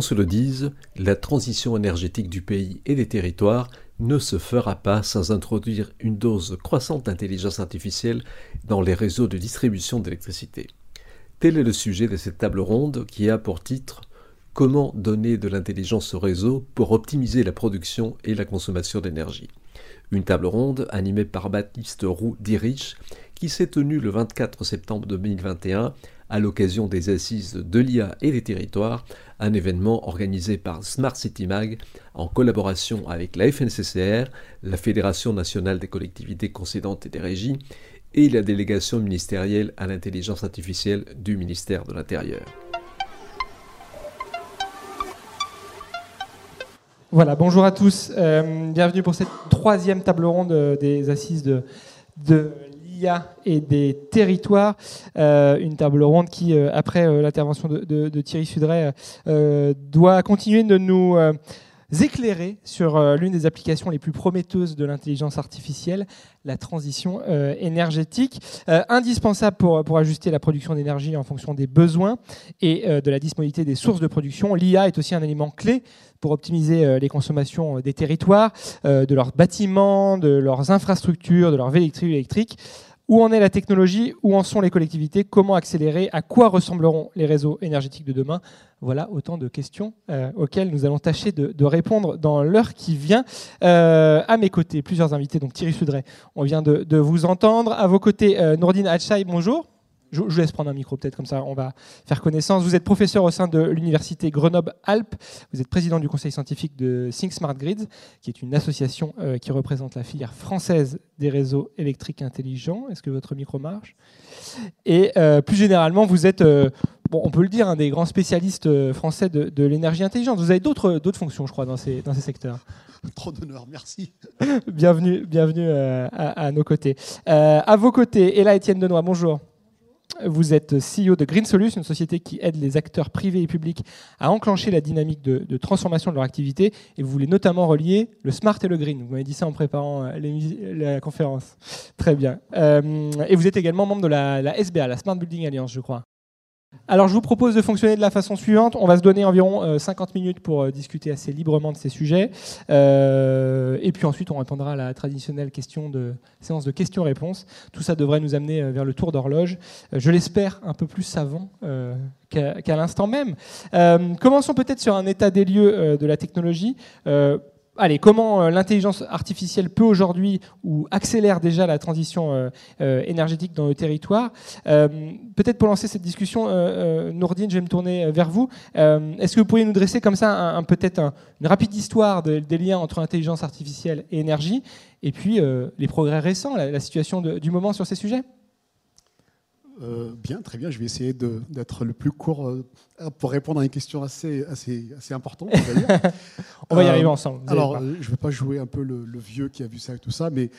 Se le dise, la transition énergétique du pays et des territoires ne se fera pas sans introduire une dose croissante d'intelligence artificielle dans les réseaux de distribution d'électricité. Tel est le sujet de cette table ronde qui a pour titre Comment donner de l'intelligence au réseau pour optimiser la production et la consommation d'énergie? Une table ronde animée par Baptiste Roux d'Irich qui s'est tenue le 24 septembre 2021 à l'occasion des assises de l'IA et des territoires, un événement organisé par Smart City Mag en collaboration avec la FNCCR, la Fédération nationale des collectivités concédantes et des régies, et la délégation ministérielle à l'intelligence artificielle du ministère de l'Intérieur. Voilà, bonjour à tous. Euh, bienvenue pour cette troisième table ronde euh, des assises de, de et des territoires. Euh, une table ronde qui, euh, après euh, l'intervention de, Thierry Sudray, doit continuer de nous éclairer sur l'une des applications les plus prometteuses de l'intelligence artificielle, la transition énergétique, indispensable pour, pour ajuster la production d'énergie en fonction des besoins et de la disponibilité des sources de production. L'IA est aussi un élément clé pour optimiser les consommations des territoires, de leurs bâtiments, de leurs infrastructures, de leurs véhicules électriques. Où en est la technologie? Où en sont les collectivités? Comment accélérer? À quoi ressembleront les réseaux énergétiques de demain? Voilà autant de questions euh, auxquelles nous allons tâcher de, répondre dans l'heure qui vient. Euh, à mes côtés, plusieurs invités. Donc Thierry Sudray, on vient de, vous entendre. À vos côtés, euh, Nourdine bonjour. Je, vous laisse prendre un micro peut-être comme ça, on va faire connaissance. Vous êtes professeur au sein de l'université Grenoble-Alpes. Vous êtes président du conseil scientifique de Think Smart Grids, qui est une association euh, qui représente la filière française des réseaux électriques intelligents. Est-ce que votre micro marche? Et euh, plus généralement, vous êtes, euh, bon, on peut le dire, un des grands spécialistes français de, l'énergie intelligente. Vous avez d'autres fonctions, je crois, dans ces, dans ces secteurs. Trop d'honneur, merci. bienvenue bienvenue à, à, nos côtés. à vos côtés, Ella Étienne Denois, bonjour. Vous êtes CEO de Green Solutions, une société qui aide les acteurs privés et publics à enclencher la dynamique de, transformation de leur activité. Et vous voulez notamment relier le smart et le green. Vous m'avez dit ça en préparant euh, la conférence. Très bien. Euh, et vous êtes également membre de la SBA, la Smart Building Alliance, je crois. Alors je vous propose de fonctionner de la façon suivante. On va se donner environ 50 euh, minutes pour euh, discuter assez librement de ces sujets. Euh, et puis ensuite on répondra à la traditionnelle séance de questions-réponses. Tout ça devrait nous amener vers le tour d'horloge. je l'espère un peu plus savant qu'à l'instant même. commençons peut-être sur un état des lieux de la technologie allez, comment euh, l'intelligence artificielle peut aujourd'hui ou accélère déjà la transition euh, euh, énergétique dans le territoire? Peut-être pour lancer cette discussion, Nourdine, je vais me tourner vers vous. Est-ce que vous pourriez nous dresser comme ça un, peut-être une rapide histoire des liens entre intelligence artificielle et énergie, et puis les progrès récents, la, situation du moment sur ces sujets? Euh, bien, très bien. Je vais essayer d'être le plus court euh, pour répondre à une question assez, assez, assez importante. On va, y arriver euh, ensemble. Alors, je ne vais pas jouer un peu le, vieux qui a vu ça et tout ça, mais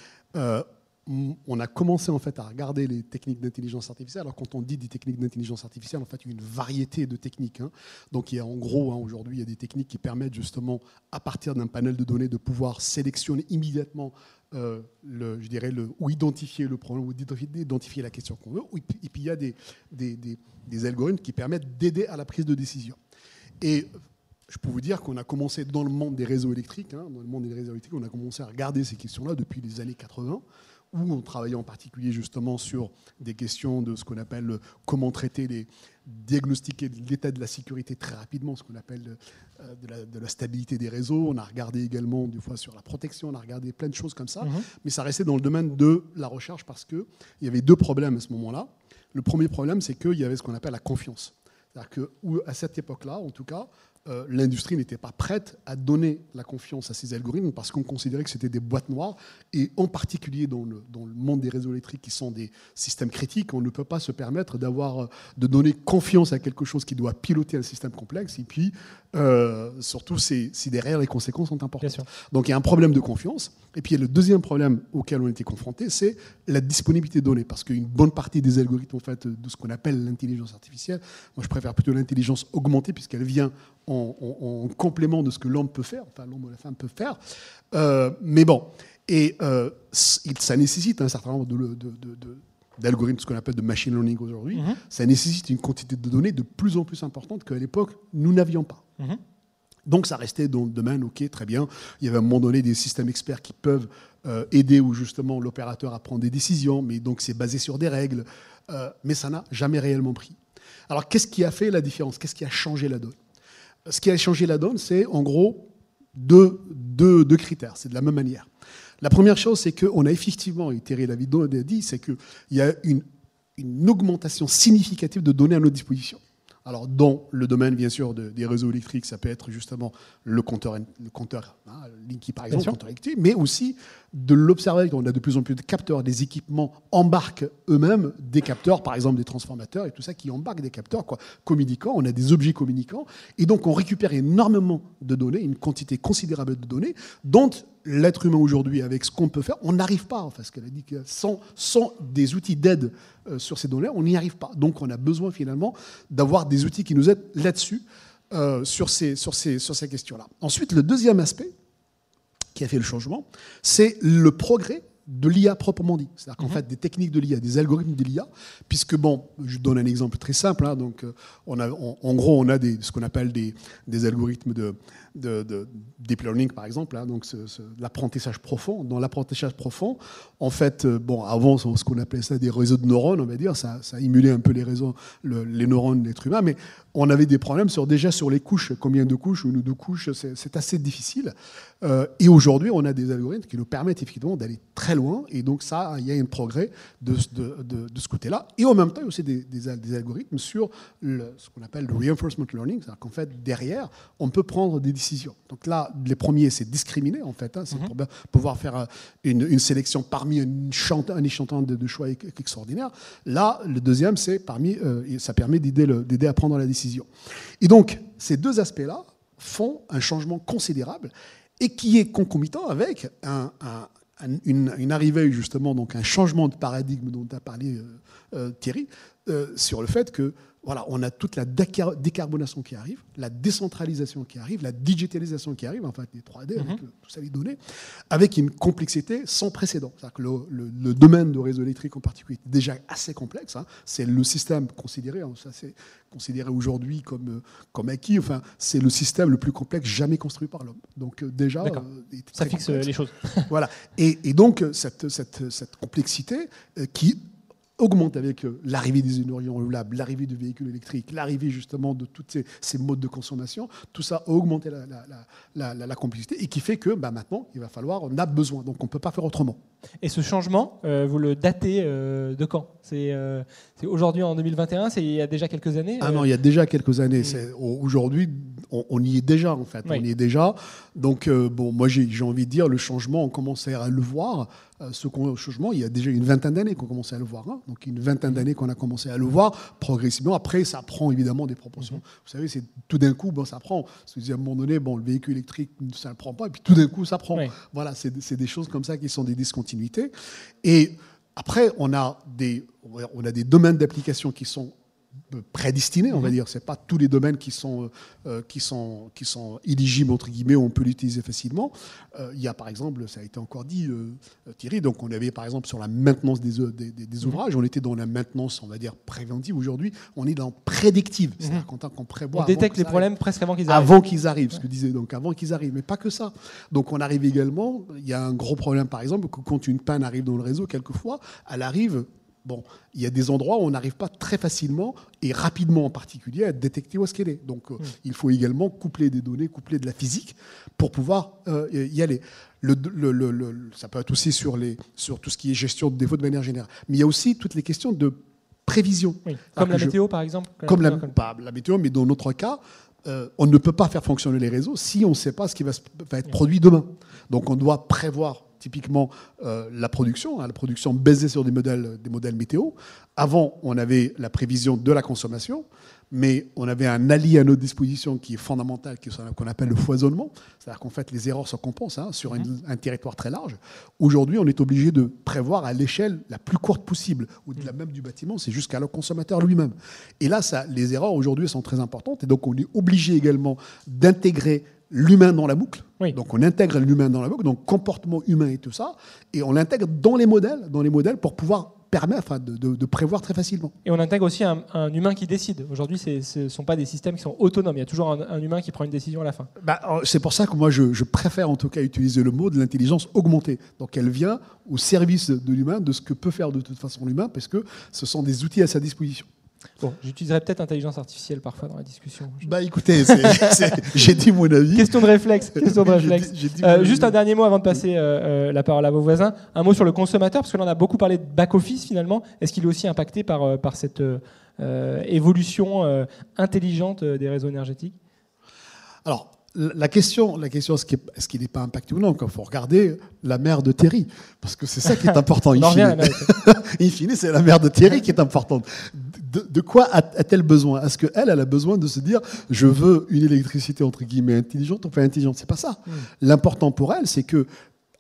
on a commencé en fait à regarder les techniques d'intelligence artificielle. Alors quand on dit des techniques d'intelligence artificielle, en fait, il y a une variété de techniques. Hein. Donc il y a en gros hein, aujourd'hui il y a des techniques qui permettent justement à partir d'un panel de données de pouvoir sélectionner immédiatement euh, le, je dirais, le, ou identifier le problème, ou identifier la question qu'on veut. Et puis, il y a des, des, algorithmes qui permettent d'aider à la prise de décision. Et je peux vous dire qu'on a commencé dans le monde des réseaux électriques, hein, dans le monde des réseaux électriques, on a commencé à regarder ces questions-là depuis les années 80 où on travaillait en particulier justement sur des questions de ce qu'on appelle comment traiter les diagnostiquer l'état de la sécurité très rapidement, ce qu'on appelle euh, de la, stabilité des réseaux. On a regardé également des fois sur la protection, on a regardé plein de choses comme ça, mhm. mais ça restait dans le domaine de la recherche parce qu'il y avait deux problèmes à ce moment-là. Le premier problème, c'est qu'il y avait ce qu'on appelle la confiance. C'est-à-dire qu'à cette époque-là, en tout cas, euh, l'industrie n'était pas prête à donner la confiance à ces algorithmes parce qu'on considérait que c'était des boîtes noires. Et en particulier dans le, dans le, monde des réseaux électriques qui sont des systèmes critiques, on ne peut pas se permettre d'avoir, euh, de donner confiance à quelque chose qui doit piloter un système complexe et puis euh, surtout si, derrière les conséquences sont importantes. Donc il y a un problème de confiance. Et puis il y a le deuxième problème auquel on était confronté, c'est la disponibilité de données. Parce qu'une bonne partie des algorithmes en fait, de ce qu'on appelle l'intelligence artificielle, moi je préfère plutôt l'intelligence augmentée puisqu'elle vient en, complément de ce que l'homme peut faire, enfin l'homme ou la femme peut faire. Euh, mais bon, et euh, ça nécessite un certain nombre de, d'algorithmes, ce qu'on appelle de machine learning aujourd'hui, mm-hmm. ça nécessite une quantité de données de plus en plus importante qu'à l'époque, nous n'avions pas. Mhm. Donc ça restait dans le domaine, ok, très bien. Il y avait à un moment donné des systèmes experts qui peuvent euh, aider ou justement l'opérateur à prendre des décisions, mais donc c'est basé sur des règles, euh, mais ça n'a jamais réellement pris. Alors qu'est-ce qui a fait la différence? Qu'est-ce qui a changé la donne? Ce qui a changé la donne, c'est en gros deux, critères, c'est de la même manière. La première chose, c'est qu'on a effectivement, et Thierry David a dit, c'est qu'il y a une, une augmentation significative de données à notre disposition. Alors, dans le domaine, bien sûr, des réseaux électriques, ça peut être justement le compteur, le compteur hein, Linky, par exemple, le compteur mais aussi de l'observer. On a de plus en plus de capteurs, des équipements embarquent eux-mêmes des capteurs, par exemple des transformateurs et tout ça qui embarquent des capteurs quoi, communicants. On a des objets communicants. Et donc, on récupère énormément de données, une quantité considérable de données, dont l'être humain aujourd'hui, avec ce qu'on peut faire, on n'arrive pas, enfin, ce qu'elle a dit, que sans, sans des outils d'aide euh, sur ces données, on n'y arrive pas. Donc on a besoin finalement d'avoir des outils qui nous aident là-dessus, euh, sur ces, sur ces, sur ces questions-là. Ensuite, le deuxième aspect qui a fait le changement, c'est le progrès de l'IA proprement dit. C'est-à-dire qu'en mhm. fait, des techniques de l'IA, des algorithmes de l'IA, puisque, bon, je donne un exemple très simple. Hein, donc, euh, on a, en gros, on a des, ce qu'on appelle des, des algorithmes de, de, deep learning, par exemple, hein, donc l'apprentissage profond. Dans l'apprentissage profond, en fait, euh, bon, avant, ce qu'on appelait ça des réseaux de neurones, on va dire, ça, ça émulait un peu les réseaux, les neurones de l'être humain, mais on avait des problèmes sur, déjà sur les couches, combien de couches, ou deux couches, c'est assez difficile. Euh, et aujourd'hui, on a des algorithmes qui nous permettent effectivement d'aller très loin, et donc ça, il y a un progrès de, de, ce côté-là. Et en même temps, il y a aussi des, des, algorithmes sur ce qu'on appelle le reinforcement learning, c'est-à-dire qu'en fait, derrière, on peut prendre des donc là, les premiers, c'est discriminer, en fait. Hein, c'est mhm. pour pouvoir faire euh, une, sélection parmi un échantillon de, choix extraordinaires. Là, le deuxième, c'est parmi, euh, ça permet d'aider à prendre la décision. Et donc, ces deux aspects-là font un changement considérable et qui est concomitant avec une, arrivée, justement, donc un changement de paradigme dont a parlé euh, Thierry, sur le fait que voilà, on a toute la décarbonation qui arrive, la décentralisation qui arrive, la digitalisation qui arrive, enfin les 3D, avec mhm. tout ça les données, avec une complexité sans précédent. Que le, domaine de réseau électrique en particulier est déjà assez complexe. Hein. C'est le système considéré, hein, ça c'est considéré aujourd'hui comme, comme acquis, enfin, c'est le système le plus complexe jamais construit par l'homme. Donc euh, déjà, euh, ça fixe les choses. voilà. Et, donc cette, cette, cette complexité euh, qui augmente avec euh, l'arrivée des énergies renouvelables, l'arrivée du véhicule électrique, l'arrivée justement de tous ces, modes de consommation, tout ça a augmenté la, la, complexité et qui fait que bah, maintenant, il va falloir, on a besoin, donc on ne peut pas faire autrement. Et ce changement, euh, vous le datez euh, de quand? C'est aujourd'hui en 2021 C'est il y a déjà quelques années Ah non, il y a déjà quelques années. Hmm. Aujourd'hui, on, y est déjà en fait. On y est déjà. Donc, bon, moi j'ai envie de dire, le changement, on commence à le voir. Ce changement, il y a déjà une vingtaine d'années qu'on commençait à le voir. Hein. Donc une vingtaine d'années qu'on a commencé à le voir progressivement. Après, ça prend évidemment des proportions. Mm-hmm. Vous savez, c'est tout d'un coup, bon, ça prend. à un moment donné, bon, le véhicule électrique, ça ne prend pas, et puis tout d'un coup, ça prend. Voilà, c'est des choses comme ça qui sont des discontinuités. Et après, on a des, on a des domaines d'application qui sont prédestiné, on va mhm. dire. C'est pas tous les domaines qui sont, euh, euh, qui sont, qui sont éligibles, entre guillemets, on peut l'utiliser facilement. Euh, il y a, par exemple, ça a été encore dit, Thierry, donc on avait, par exemple, sur la maintenance des, des, des, mhm. ouvrages, on était dans la maintenance, on va dire, préventive. Aujourd'hui, on est dans prédictive. C'est-à-dire mhm. qu'on prévoit. On détecte les problèmes presque avant qu'ils arrivent. Avant qu'ils arrivent, ce que disait, donc avant qu'ils arrivent. Mais pas que ça. Donc on arrive également, il y a un gros problème, par exemple, que quand une panne arrive dans le réseau, quelquefois, elle arrive Bon, il y a des endroits où on n'arrive pas très facilement et rapidement en particulier à détecter où est-ce qu'elle est. Donc, euh, hmm. il faut également coupler des données, coupler de la physique pour pouvoir euh, y aller. Le, ça peut être aussi sur, les, sur tout ce qui est gestion de défauts de manière générale. Mais il y a aussi toutes les questions de prévision. Comme la météo, par exemple Comme la, pas la météo, mais dans notre cas, euh, on ne peut pas faire fonctionner les réseaux si on ne sait pas ce qui va, va être produit demain. Donc, on doit prévoir typiquement euh, la production, hein, la production basée sur des modèles, des modèles météo. Avant, on avait la prévision de la consommation, mais on avait un allié à notre disposition qui est fondamental, qu'on appelle le foisonnement. C'est-à-dire qu'en fait, les erreurs se compensent hein, sur mmh. un, territoire très large. Aujourd'hui, on est obligé de prévoir à l'échelle la plus courte possible, au-delà même du bâtiment, c'est jusqu'à le consommateur lui-même. Et là, ça, les erreurs aujourd'hui sont très importantes, et donc on est obligé également d'intégrer l'humain dans la boucle. Donc on intègre l'humain dans la boucle, donc comportement humain et tout ça, et on l'intègre dans les modèles, dans les modèles pour pouvoir permettre, enfin, de, prévoir très facilement. Et on intègre aussi un, humain qui décide. Aujourd'hui, ce ne sont pas des systèmes qui sont autonomes. Il y a toujours un, humain qui prend une décision à la fin. Bah, c'est pour ça que moi, je, préfère en tout cas utiliser le mot de l'intelligence augmentée. Donc, elle vient au service de l'humain, de ce que peut faire de toute façon l'humain, parce que ce sont des outils à sa disposition. Bon, j'utiliserai peut-être intelligence artificielle parfois dans la discussion. Bah écoutez, j'ai dit mon avis. Question de réflexe. Question de réflexe. Euh, juste un dernier mot avant de passer euh, euh, la parole à vos voisins. Un mot sur le consommateur, parce que l'on a beaucoup parlé de back-office finalement. Est-ce qu'il est aussi impacté par, par cette évolution intelligente des réseaux énergétiques? Alors, la question, la question est-ce qu'il n'est pas impacté ou non Il faut regarder la mère de Terry, parce que c'est ça qui est important. in, fine. in fine, c'est la mère de Terry qui est importante. De, quoi a-t-elle besoin? Est-ce qu'elle, elle a besoin de se dire je veux une électricité entre guillemets intelligente? Ou pas intelligente C'est pas ça. Hmm. L'important pour elle, c'est que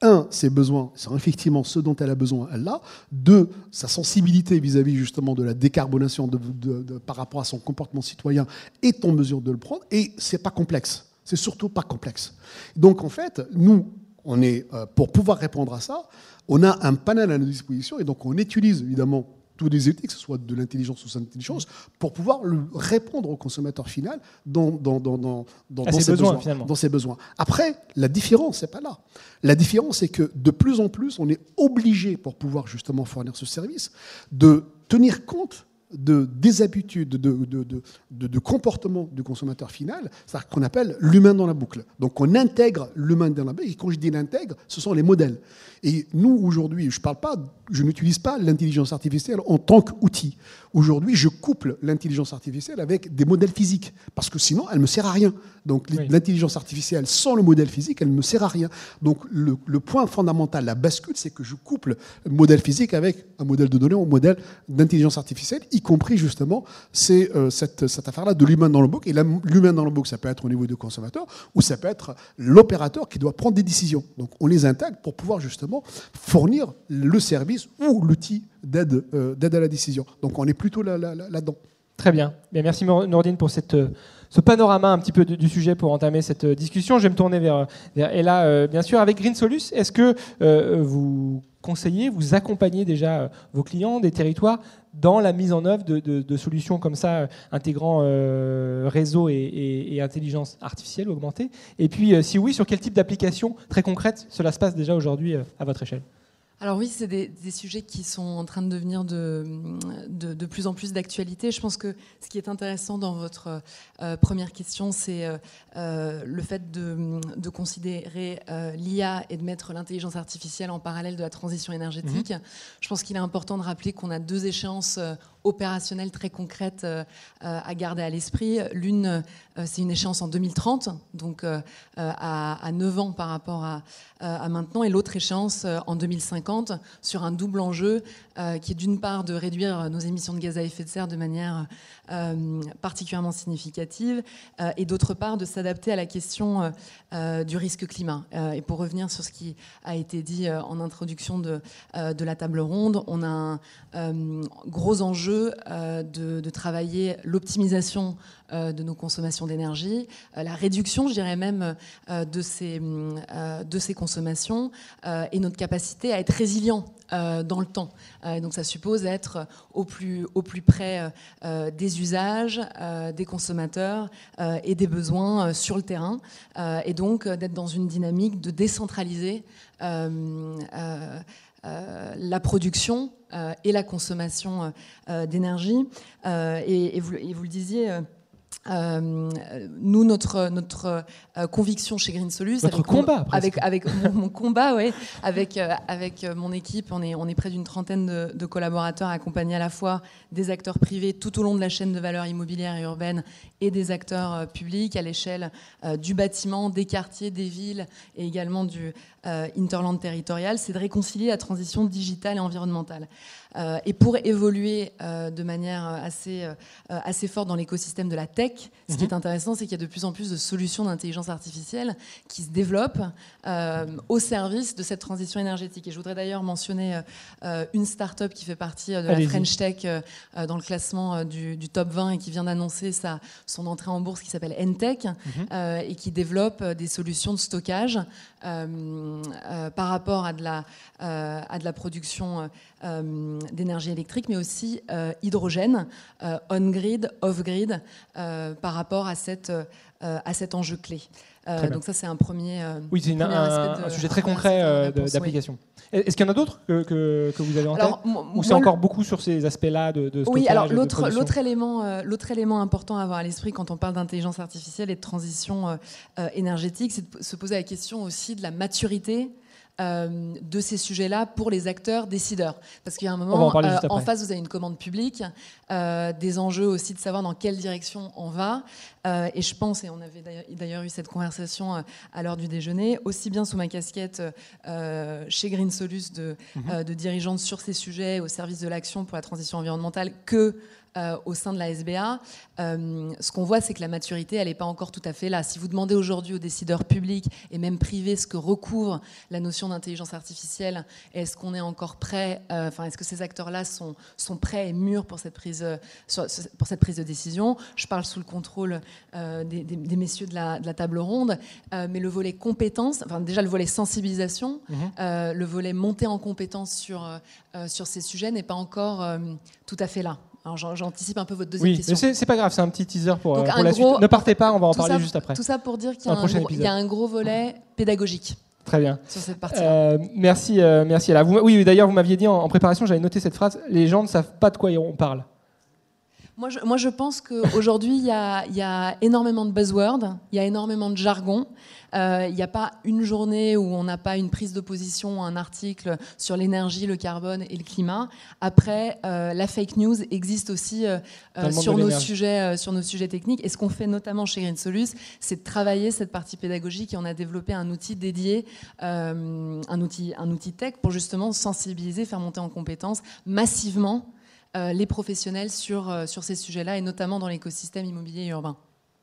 un, ses besoins, c'est effectivement ce dont elle a besoin, elle l'a. Deux, sa sensibilité vis-à-vis justement de la décarbonation par rapport à son comportement citoyen est en mesure de le prendre. Et c'est pas complexe. C'est surtout pas complexe. Donc en fait, nous, on est, euh, pour pouvoir répondre à ça, on a un panel à notre disposition et donc on utilise évidemment tous les outils, que ce soit de l'intelligence ou sans intelligence, pour pouvoir répondre au consommateur final dans, dans, dans, dans, ses, besoins, dans ses besoins. Après, la différence, c'est pas là. La différence, c'est que de plus en plus, on est obligé, pour pouvoir justement fournir ce service, de tenir compte de, des habitudes, de, de, de, comportement du consommateur final, c'est qu'on appelle l'humain dans la boucle. Donc on intègre l'humain dans la boucle, et quand je dis l'intègre, ce sont les modèles. Et nous, aujourd'hui, je parle pas, je n'utilise pas l'intelligence artificielle en tant qu'outil. Aujourd'hui, je couple l'intelligence artificielle avec des modèles physiques, parce que sinon, elle ne me sert à rien. Donc l'intelligence artificielle sans le modèle physique, elle ne me sert à rien. Donc le, point fondamental, la bascule, c'est que je couple le modèle physique avec un modèle de données, un modèle d'intelligence artificielle, y compris justement c'est, euh, cette, cette affaire-là de l'humain dans le book. Et l'humain dans le book, ça peut être au niveau du consommateur, ou ça peut être l'opérateur qui doit prendre des décisions. Donc on les intègre pour pouvoir justement fournir le service ou l'outil d'aide, euh, d'aide à la décision. Donc on est plutôt là, là, là, Très bien. Merci Nordine pour cette, euh, ce panorama un petit peu du, sujet pour entamer cette discussion. Je vais me tourner vers, vers Ella, bien sûr, avec Green Solus. Est-ce que vous conseillez, vous accompagnez déjà vos clients des territoires dans la mise en œuvre de, solutions comme ça, intégrant réseau et, intelligence artificielle augmentée. Et puis, si oui, sur quel type d'application très concrète cela se passe déjà aujourd'hui à votre échelle? Alors oui, c'est des, sujets qui sont en train de devenir de, de, plus en plus d'actualité. Je pense que ce qui est intéressant dans votre euh, première question, c'est euh, euh, le fait de, considérer l'IA et de mettre l'intelligence artificielle en parallèle de la transition énergétique. Mhm. Je pense qu'il est important de rappeler qu'on a deux échéances opérationnelles très concrètes à garder à l'esprit. L'une, c'est une échéance en 2030, donc à, à, 9 ans par rapport à, maintenant, et l'autre échéance en 2050 sur un double enjeu euh, qui est d'une part de réduire nos émissions de gaz à effet de serre de manière euh, particulièrement significative euh, et d'autre part de s'adapter à la question du risque climat. et pour revenir sur ce qui a été dit en introduction de la table ronde, on a un gros enjeu de, de travailler l'optimisation de nos consommations d'énergie, la réduction, je dirais même, de, ces, consommations et notre capacité à être résilient euh, dans le temps. Euh, donc ça suppose être au plus, près euh, des usages, des consommateurs et des besoins sur le terrain. et donc d'être dans une dynamique de décentraliser la production et la consommation d'énergie. Et, vous, et, vous, le disiez, euh, nous, notre, notre euh, conviction chez Green Solus, avec, combat, avec, avec mon, combat, ouais, avec, euh, avec mon équipe, on est, on est près d'une trentaine de, de, collaborateurs accompagnés à la fois des acteurs privés tout au long de la chaîne de valeur immobilière et urbaine et des acteurs publics à l'échelle du bâtiment, des quartiers, des villes et également du interland territorial, c'est de réconcilier la transition digitale et environnementale. Euh, et pour évoluer euh, de manière assez, euh, assez forte dans l'écosystème de la tech, ce qui est mhm. intéressant, c'est qu'il y a de plus en plus de solutions d'intelligence artificielle qui se développent au service de cette transition énergétique. Et je voudrais d'ailleurs mentionner une start-up qui fait partie de la French Tech dans le classement du, top 20 et qui vient d'annoncer son entrée en bourse qui s'appelle Entech mhm. et qui développe des solutions de stockage par rapport à de la, à de la production d'énergie électrique, mais aussi hydrogène, on-grid, off-grid, par rapport à, cette, à cet enjeu clé. donc ça, c'est un premier. oui, c'est un, sujet très concret d'application. Est-ce qu'il y en a d'autres que, que, vous avez en tête Ou c'est encore beaucoup sur ces aspects-là de, de Oui, alors l'autre élément, euh, l'autre élément important à avoir à l'esprit quand on parle d'intelligence artificielle et de transition euh, euh, énergétique, c'est de se poser la question aussi de la maturité euh, de ces sujets-là pour les acteurs décideurs. Parce qu'il y a un moment, en, euh, en, face, vous avez une commande publique, euh, des enjeux aussi de savoir dans quelle direction on va. et je pense, et on avait d'ailleurs eu cette conversation à l'heure du déjeuner, aussi bien sous ma casquette chez Green Solus de, mhm. de dirigeante sur ces sujets au service de l'action pour la transition environnementale que euh, au sein de la SBA, euh, ce qu'on voit, c'est que la maturité, elle n'est pas encore tout à fait là. Si vous demandez aujourd'hui aux décideurs publics et même privés ce que recouvre la notion d'intelligence artificielle, est-ce qu'on est encore prêt, euh, enfin, est-ce que ces acteurs-là sont, sont prêts et mûrs pour cette prise, pour cette prise de décision? Je parle sous le contrôle des, messieurs de la, de la table ronde, mais le volet compétences, enfin, déjà le volet sensibilisation, mhm. le volet montée en compétences sur, sur ces sujets n'est pas encore tout à fait là. J'anticipe un peu votre deuxième oui, question. Oui, c'est pas grave, c'est un petit teaser pour, euh, la suite. Ne partez pas, on va en parler juste après. Tout ça pour dire qu'il y, a un gros volet pédagogique. Très bien. Sur cette partie. Euh, merci, euh, merci. Là. Vous, oui, d'ailleurs, vous m'aviez dit en, préparation, j'avais noté cette phrase les gens ne savent pas de quoi on parle. Moi je, moi, je pense qu'aujourd'hui, il y, y a, énormément de buzzwords, il y a énormément de jargon. Euh, il n'y a pas une journée où on n'a pas une prise de position, un article sur l'énergie, le carbone et le climat. Après, euh, la fake news existe aussi euh, sur, nos sujets, sur nos sujets techniques. Et ce qu'on fait notamment chez Green Solus, c'est de travailler cette partie pédagogique et on a développé un outil dédié, un, outil, un outil tech pour justement sensibiliser, faire monter en compétences massivement les professionnels sur, sur ces sujets-là et notamment dans l'écosystème immobilier urbain.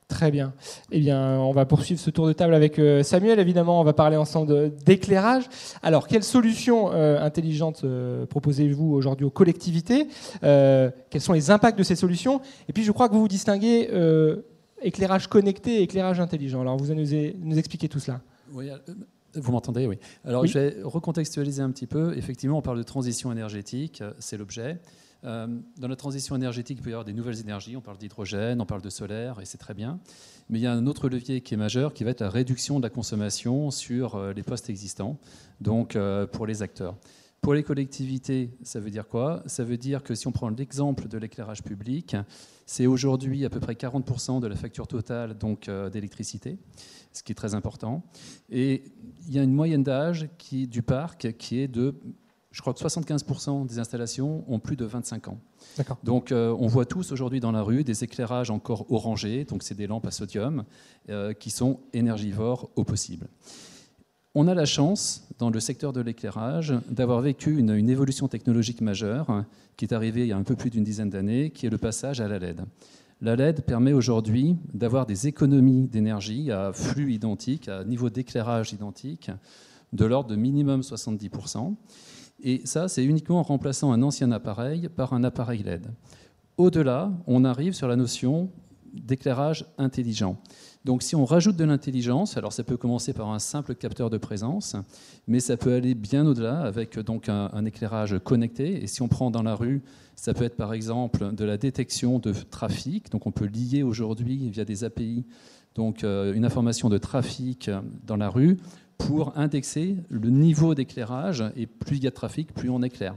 Très bien. Eh bien, on va poursuivre ce tour de table avec euh, Samuel. Évidemment, on va parler ensemble d'éclairage. Alors, quelles solutions euh, intelligentes euh, proposez-vous aujourd'hui aux collectivités Quels sont les impacts de ces solutions? Et puis, je crois que vous vous distinguez éclairage connecté et éclairage intelligent. Alors, vous allez nous, expliquer tout cela. Oui, vous m'entendez Oui. Alors, je vais recontextualiser un petit peu. Effectivement, on parle de transition énergétique, c'est l'objet. Euh, dans la transition énergétique, il peut y avoir des nouvelles énergies. On parle d'hydrogène, on parle de solaire, et c'est très bien. Mais il y a un autre levier qui est majeur, qui va être la réduction de la consommation sur euh, les postes existants, donc euh, pour les acteurs. Pour les collectivités, ça veut dire quoi? Ça veut dire que si on prend l'exemple de l'éclairage public, c'est aujourd'hui à peu près 40% de la facture totale donc d'électricité, ce qui est très important. Et il y a une moyenne d'âge du parc qui est de je crois que 75% des installations ont plus de 25 ans. Donc euh, on voit tous aujourd'hui dans la rue des éclairages encore orangés, donc c'est des lampes à sodium, euh, qui sont énergivores au possible. On a la chance, dans le secteur de l'éclairage, d'avoir vécu une, une, évolution technologique majeure qui est arrivée il y a un peu plus d'une dizaine d'années, qui est le passage à la LED. La LED permet aujourd'hui d'avoir des économies d'énergie à flux identique, à niveau d'éclairage identique, de l'ordre de minimum 70%. Et ça, c'est uniquement en remplaçant un ancien appareil par un appareil LED. Au-delà, on arrive sur la notion d'éclairage intelligent. Donc si on rajoute de l'intelligence, alors ça peut commencer par un simple capteur de présence, mais ça peut aller bien au-delà avec donc un, éclairage connecté. Et si on prend dans la rue, ça peut être par exemple de la détection de trafic. Donc on peut lier aujourd'hui via des API donc euh, une information de trafic dans la rue pour indexer le niveau d'éclairage, et plus il y a de trafic, plus on éclaire.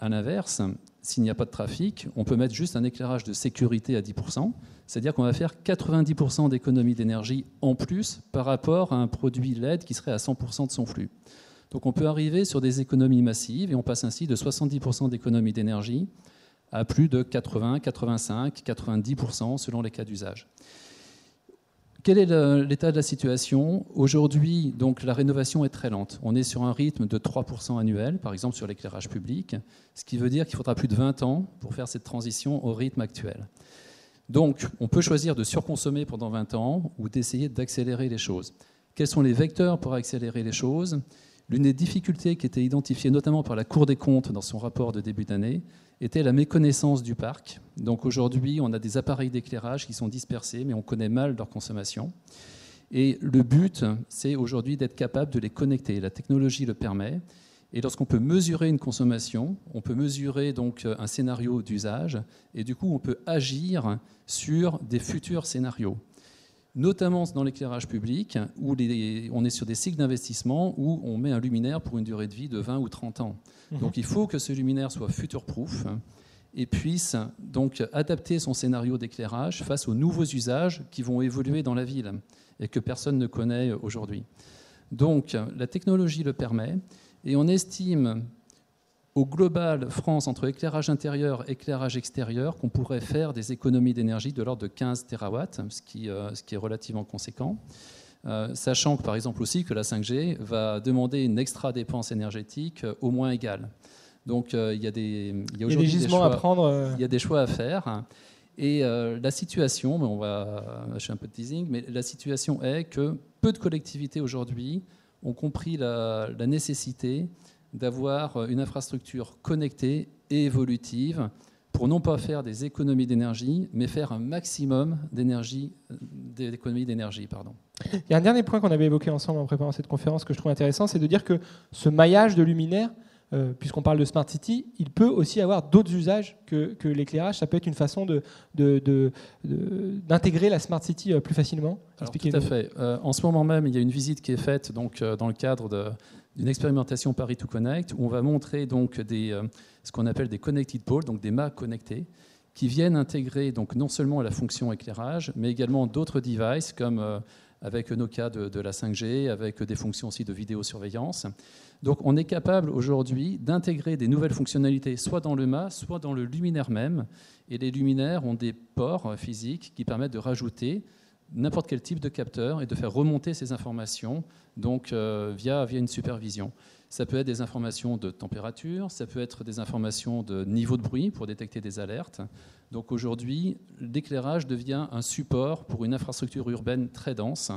À l'inverse, s'il n'y a pas de trafic, on peut mettre juste un éclairage de sécurité à 10%, c'est-à-dire qu'on va faire 90% d'économie d'énergie en plus par rapport à un produit LED qui serait à 100% de son flux. Donc on peut arriver sur des économies massives et on passe ainsi de 70% d'économie d'énergie à plus de 80, 85, 90% selon les cas d'usage. Quel est l'état de la situation Aujourd'hui, donc la rénovation est très lente. On est sur un rythme de 3% annuel, par exemple sur l'éclairage public, ce qui veut dire qu'il faudra plus de 20 ans pour faire cette transition au rythme actuel. Donc, on peut choisir de surconsommer pendant 20 ans ou d'essayer d'accélérer les choses. Quels sont les vecteurs pour accélérer les choses? L'une des difficultés qui était identifiée notamment par la Cour des comptes dans son rapport de début d'année, était la méconnaissance du parc. Donc aujourd'hui, on a des appareils d'éclairage qui sont dispersés, mais on connaît mal leur consommation. Et le but, c'est aujourd'hui d'être capable de les connecter. La technologie le permet. Et lorsqu'on peut mesurer une consommation, on peut mesurer donc un scénario d'usage, et du coup on peut agir sur des futurs scénarios notamment dans l'éclairage public, où on est sur des cycles d'investissement où on met un luminaire pour une durée de vie de 20 ou 30 ans. Mhm. Donc il faut que ce luminaire soit future-proof et puisse donc adapter son scénario d'éclairage face aux nouveaux usages qui vont évoluer dans la ville et que personne ne connaît aujourd'hui. Donc la technologie le permet et on estime au global France entre éclairage intérieur et éclairage extérieur qu'on pourrait faire des économies d'énergie de l'ordre de 15 terawatts, ce qui, euh, ce qui est relativement conséquent. Euh, sachant que par exemple aussi que la 5G va demander une extra dépense énergétique euh, au moins égale. Donc il y a des, il y a des choix, à prendre. Il y a des choix à faire. Et la situation, on va, je fais un peu de teasing, mais la situation est que peu de collectivités aujourd'hui ont compris la, la nécessité d'avoir une infrastructure connectée et évolutive pour non pas faire des économies d'énergie, mais faire un maximum d'énergie, d'économies d'énergie. Pardon. Il y a un dernier point qu'on avait évoqué ensemble en préparant cette conférence que je trouve intéressant, c'est de dire que ce maillage de luminaires, euh, puisqu'on parle de Smart City, il peut aussi avoir d'autres usages que, que l'éclairage. Ça peut être une façon d'intégrer de, de, la Smart City euh, plus facilement. tout à fait. Euh, en ce moment même, il y a une visite qui est faite donc, dans le cadre de, d'une expérimentation Paris to Connect où on va montrer donc euh, ce qu'on appelle des connected poles, donc des mâts connectés, qui viennent intégrer donc non seulement la fonction éclairage, mais également d'autres devices comme euh, avec nos cas de, de, la 5G, avec des fonctions aussi de vidéosurveillance. Donc on est capable aujourd'hui d'intégrer des nouvelles fonctionnalités soit dans le mât, soit dans le luminaire même. Et les luminaires ont des ports physiques qui permettent de rajouter n'importe quel type de capteur et de faire remonter ces informations donc, euh, via, via une supervision. Ça peut être des informations de température, ça peut être des informations de niveau de bruit pour détecter des alertes. Donc aujourd'hui, l'éclairage devient un support pour une infrastructure urbaine très dense,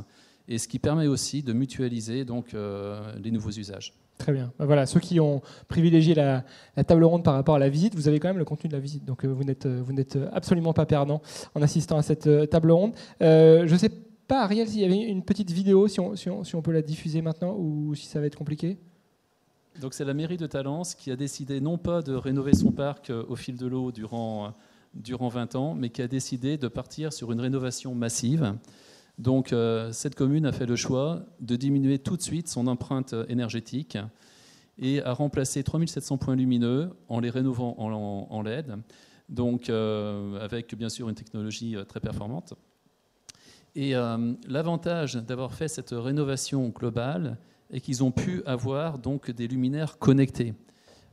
et ce qui permet aussi de mutualiser donc, euh, les nouveaux usages. Très bien. Ben voilà, ceux qui ont privilégié la, table ronde par rapport à la visite, vous avez quand même le contenu de la visite. Donc euh, vous n'êtes, vous n'êtes absolument pas perdant en assistant à cette euh, table ronde. Euh, je ne sais pas, Ariel, s'il y avait une petite vidéo, si on, si, on, peut la diffuser maintenant ou si ça va être compliqué? Donc c'est la mairie de Talence qui a décidé non pas de rénover son parc au fil de l'eau durant, durant 20 ans, mais qui a décidé de partir sur une rénovation massive. Donc euh, cette commune a fait le choix de diminuer tout de suite son empreinte énergétique et a remplacé 3700 points lumineux en les rénovant en, LED, donc euh, avec bien sûr une technologie euh, très performante. Et l'avantage d'avoir fait cette rénovation globale est qu'ils ont pu avoir donc des luminaires connectés.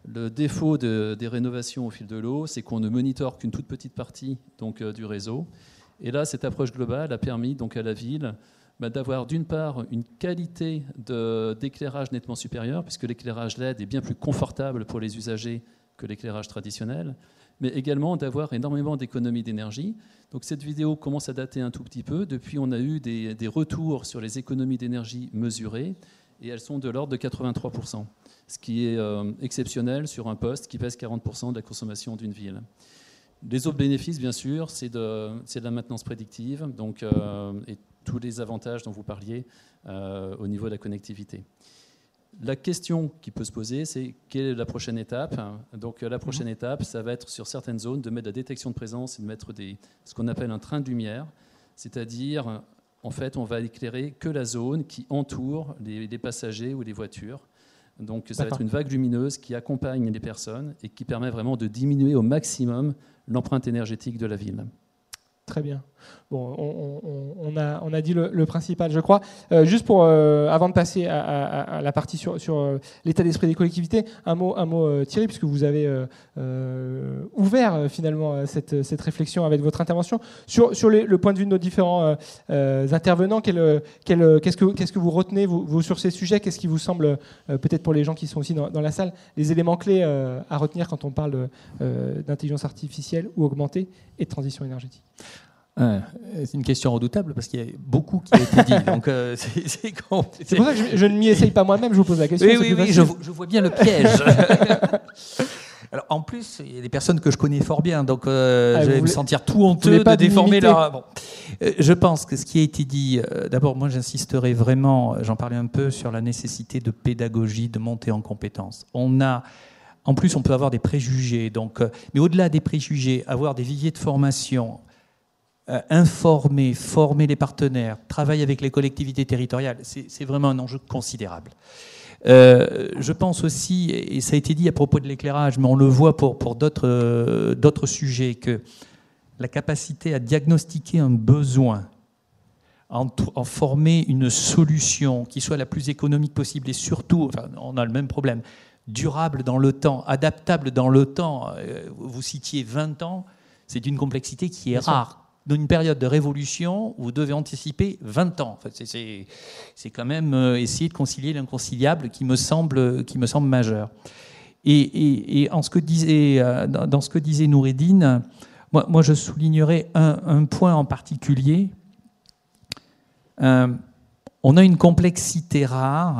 Le défaut des rénovations au fil de l'eau, c'est qu'on ne monitore qu'une toute petite partie donc, du réseau. Et là, cette approche globale a permis donc à la ville bah, d'avoir d'une part une qualité d'éclairage nettement supérieure, puisque l'éclairage LED est bien plus confortable pour les usagers que l'éclairage traditionnel, mais également d'avoir énormément d'économies d'énergie. Donc cette vidéo commence à dater un tout petit peu. Depuis, on a eu des, retours sur les économies d'énergie mesurées, et elles sont de l'ordre de 83%, ce qui est euh, exceptionnel sur un poste qui pèse 40% de la consommation d'une ville. Les autres bénéfices, bien sûr, c'est de, de, la maintenance prédictive donc, euh, et tous les avantages dont vous parliez euh, au niveau de la connectivité. La question qui peut se poser, c'est quelle est la prochaine étape? Donc la prochaine mhm. étape, ça va être sur certaines zones de mettre la détection de présence et de mettre des, ce qu'on appelle un train de lumière, c'est-à-dire en fait on va éclairer que la zone qui entoure les, les passagers ou les voitures. Donc ça va être une vague lumineuse qui accompagne les personnes et qui permet vraiment de diminuer au maximum l'empreinte énergétique de la ville. Très bien. On, a, dit le, principal, je crois. Euh, juste pour, euh, avant de passer à, la partie sur, euh, l'état d'esprit des collectivités, un mot, un mot Thierry, puisque vous avez ouvert finalement cette, réflexion avec votre intervention. Sur, le point de vue de nos différents intervenants, qu'est-ce que, vous retenez sur ces sujets? Qu'est-ce qui vous semble, peut-être pour les gens qui sont aussi dans la salle, les éléments clés à retenir quand on parle d'intelligence artificielle ou augmentée et de transition énergétique? C'est une question redoutable parce qu'il y a beaucoup qui a été dit. Donc euh, c'est pour ça que je, ne m'y essaye pas moi-même, je vous pose la question. Oui, oui, oui, je, vois bien le piège. Alors, en plus, il y a des personnes que je connais fort bien, donc euh, Ah, je vais me voulez- sentir tout honteux pas de déformer leur. Bon. Euh, je pense que ce qui a été dit, euh, d'abord, moi j'insisterai vraiment, j'en parlais un peu, sur la nécessité de pédagogie, de monter en compétences. On a. En plus, on peut avoir des préjugés. Donc, mais au-delà des préjugés, avoir des viviers de formation, informer, former les partenaires, travailler avec les collectivités territoriales, c'est vraiment un enjeu considérable. Euh, je pense aussi, et ça a été dit à propos de l'éclairage, mais on le voit pour, pour d'autres euh, d'autres sujets, que la capacité à diagnostiquer un besoin, en, former une solution qui soit la plus économique possible et surtout, enfin, on a le même problème, durable dans le temps, adaptable dans le temps. Euh, Vous citiez 20 ans, c'est d'une complexité qui est Bien rare. Une période de révolution, vous devez anticiper 20 ans. Enfin, c'est- c'est c'est quand même euh, essayer de concilier l'inconciliable qui me semble, qui me semble majeur. Et, et- et en ce que disait, euh, dans ce que disait Noureddine, moi, moi, je soulignerais un, un point en particulier. Euh, on a une complexité rare.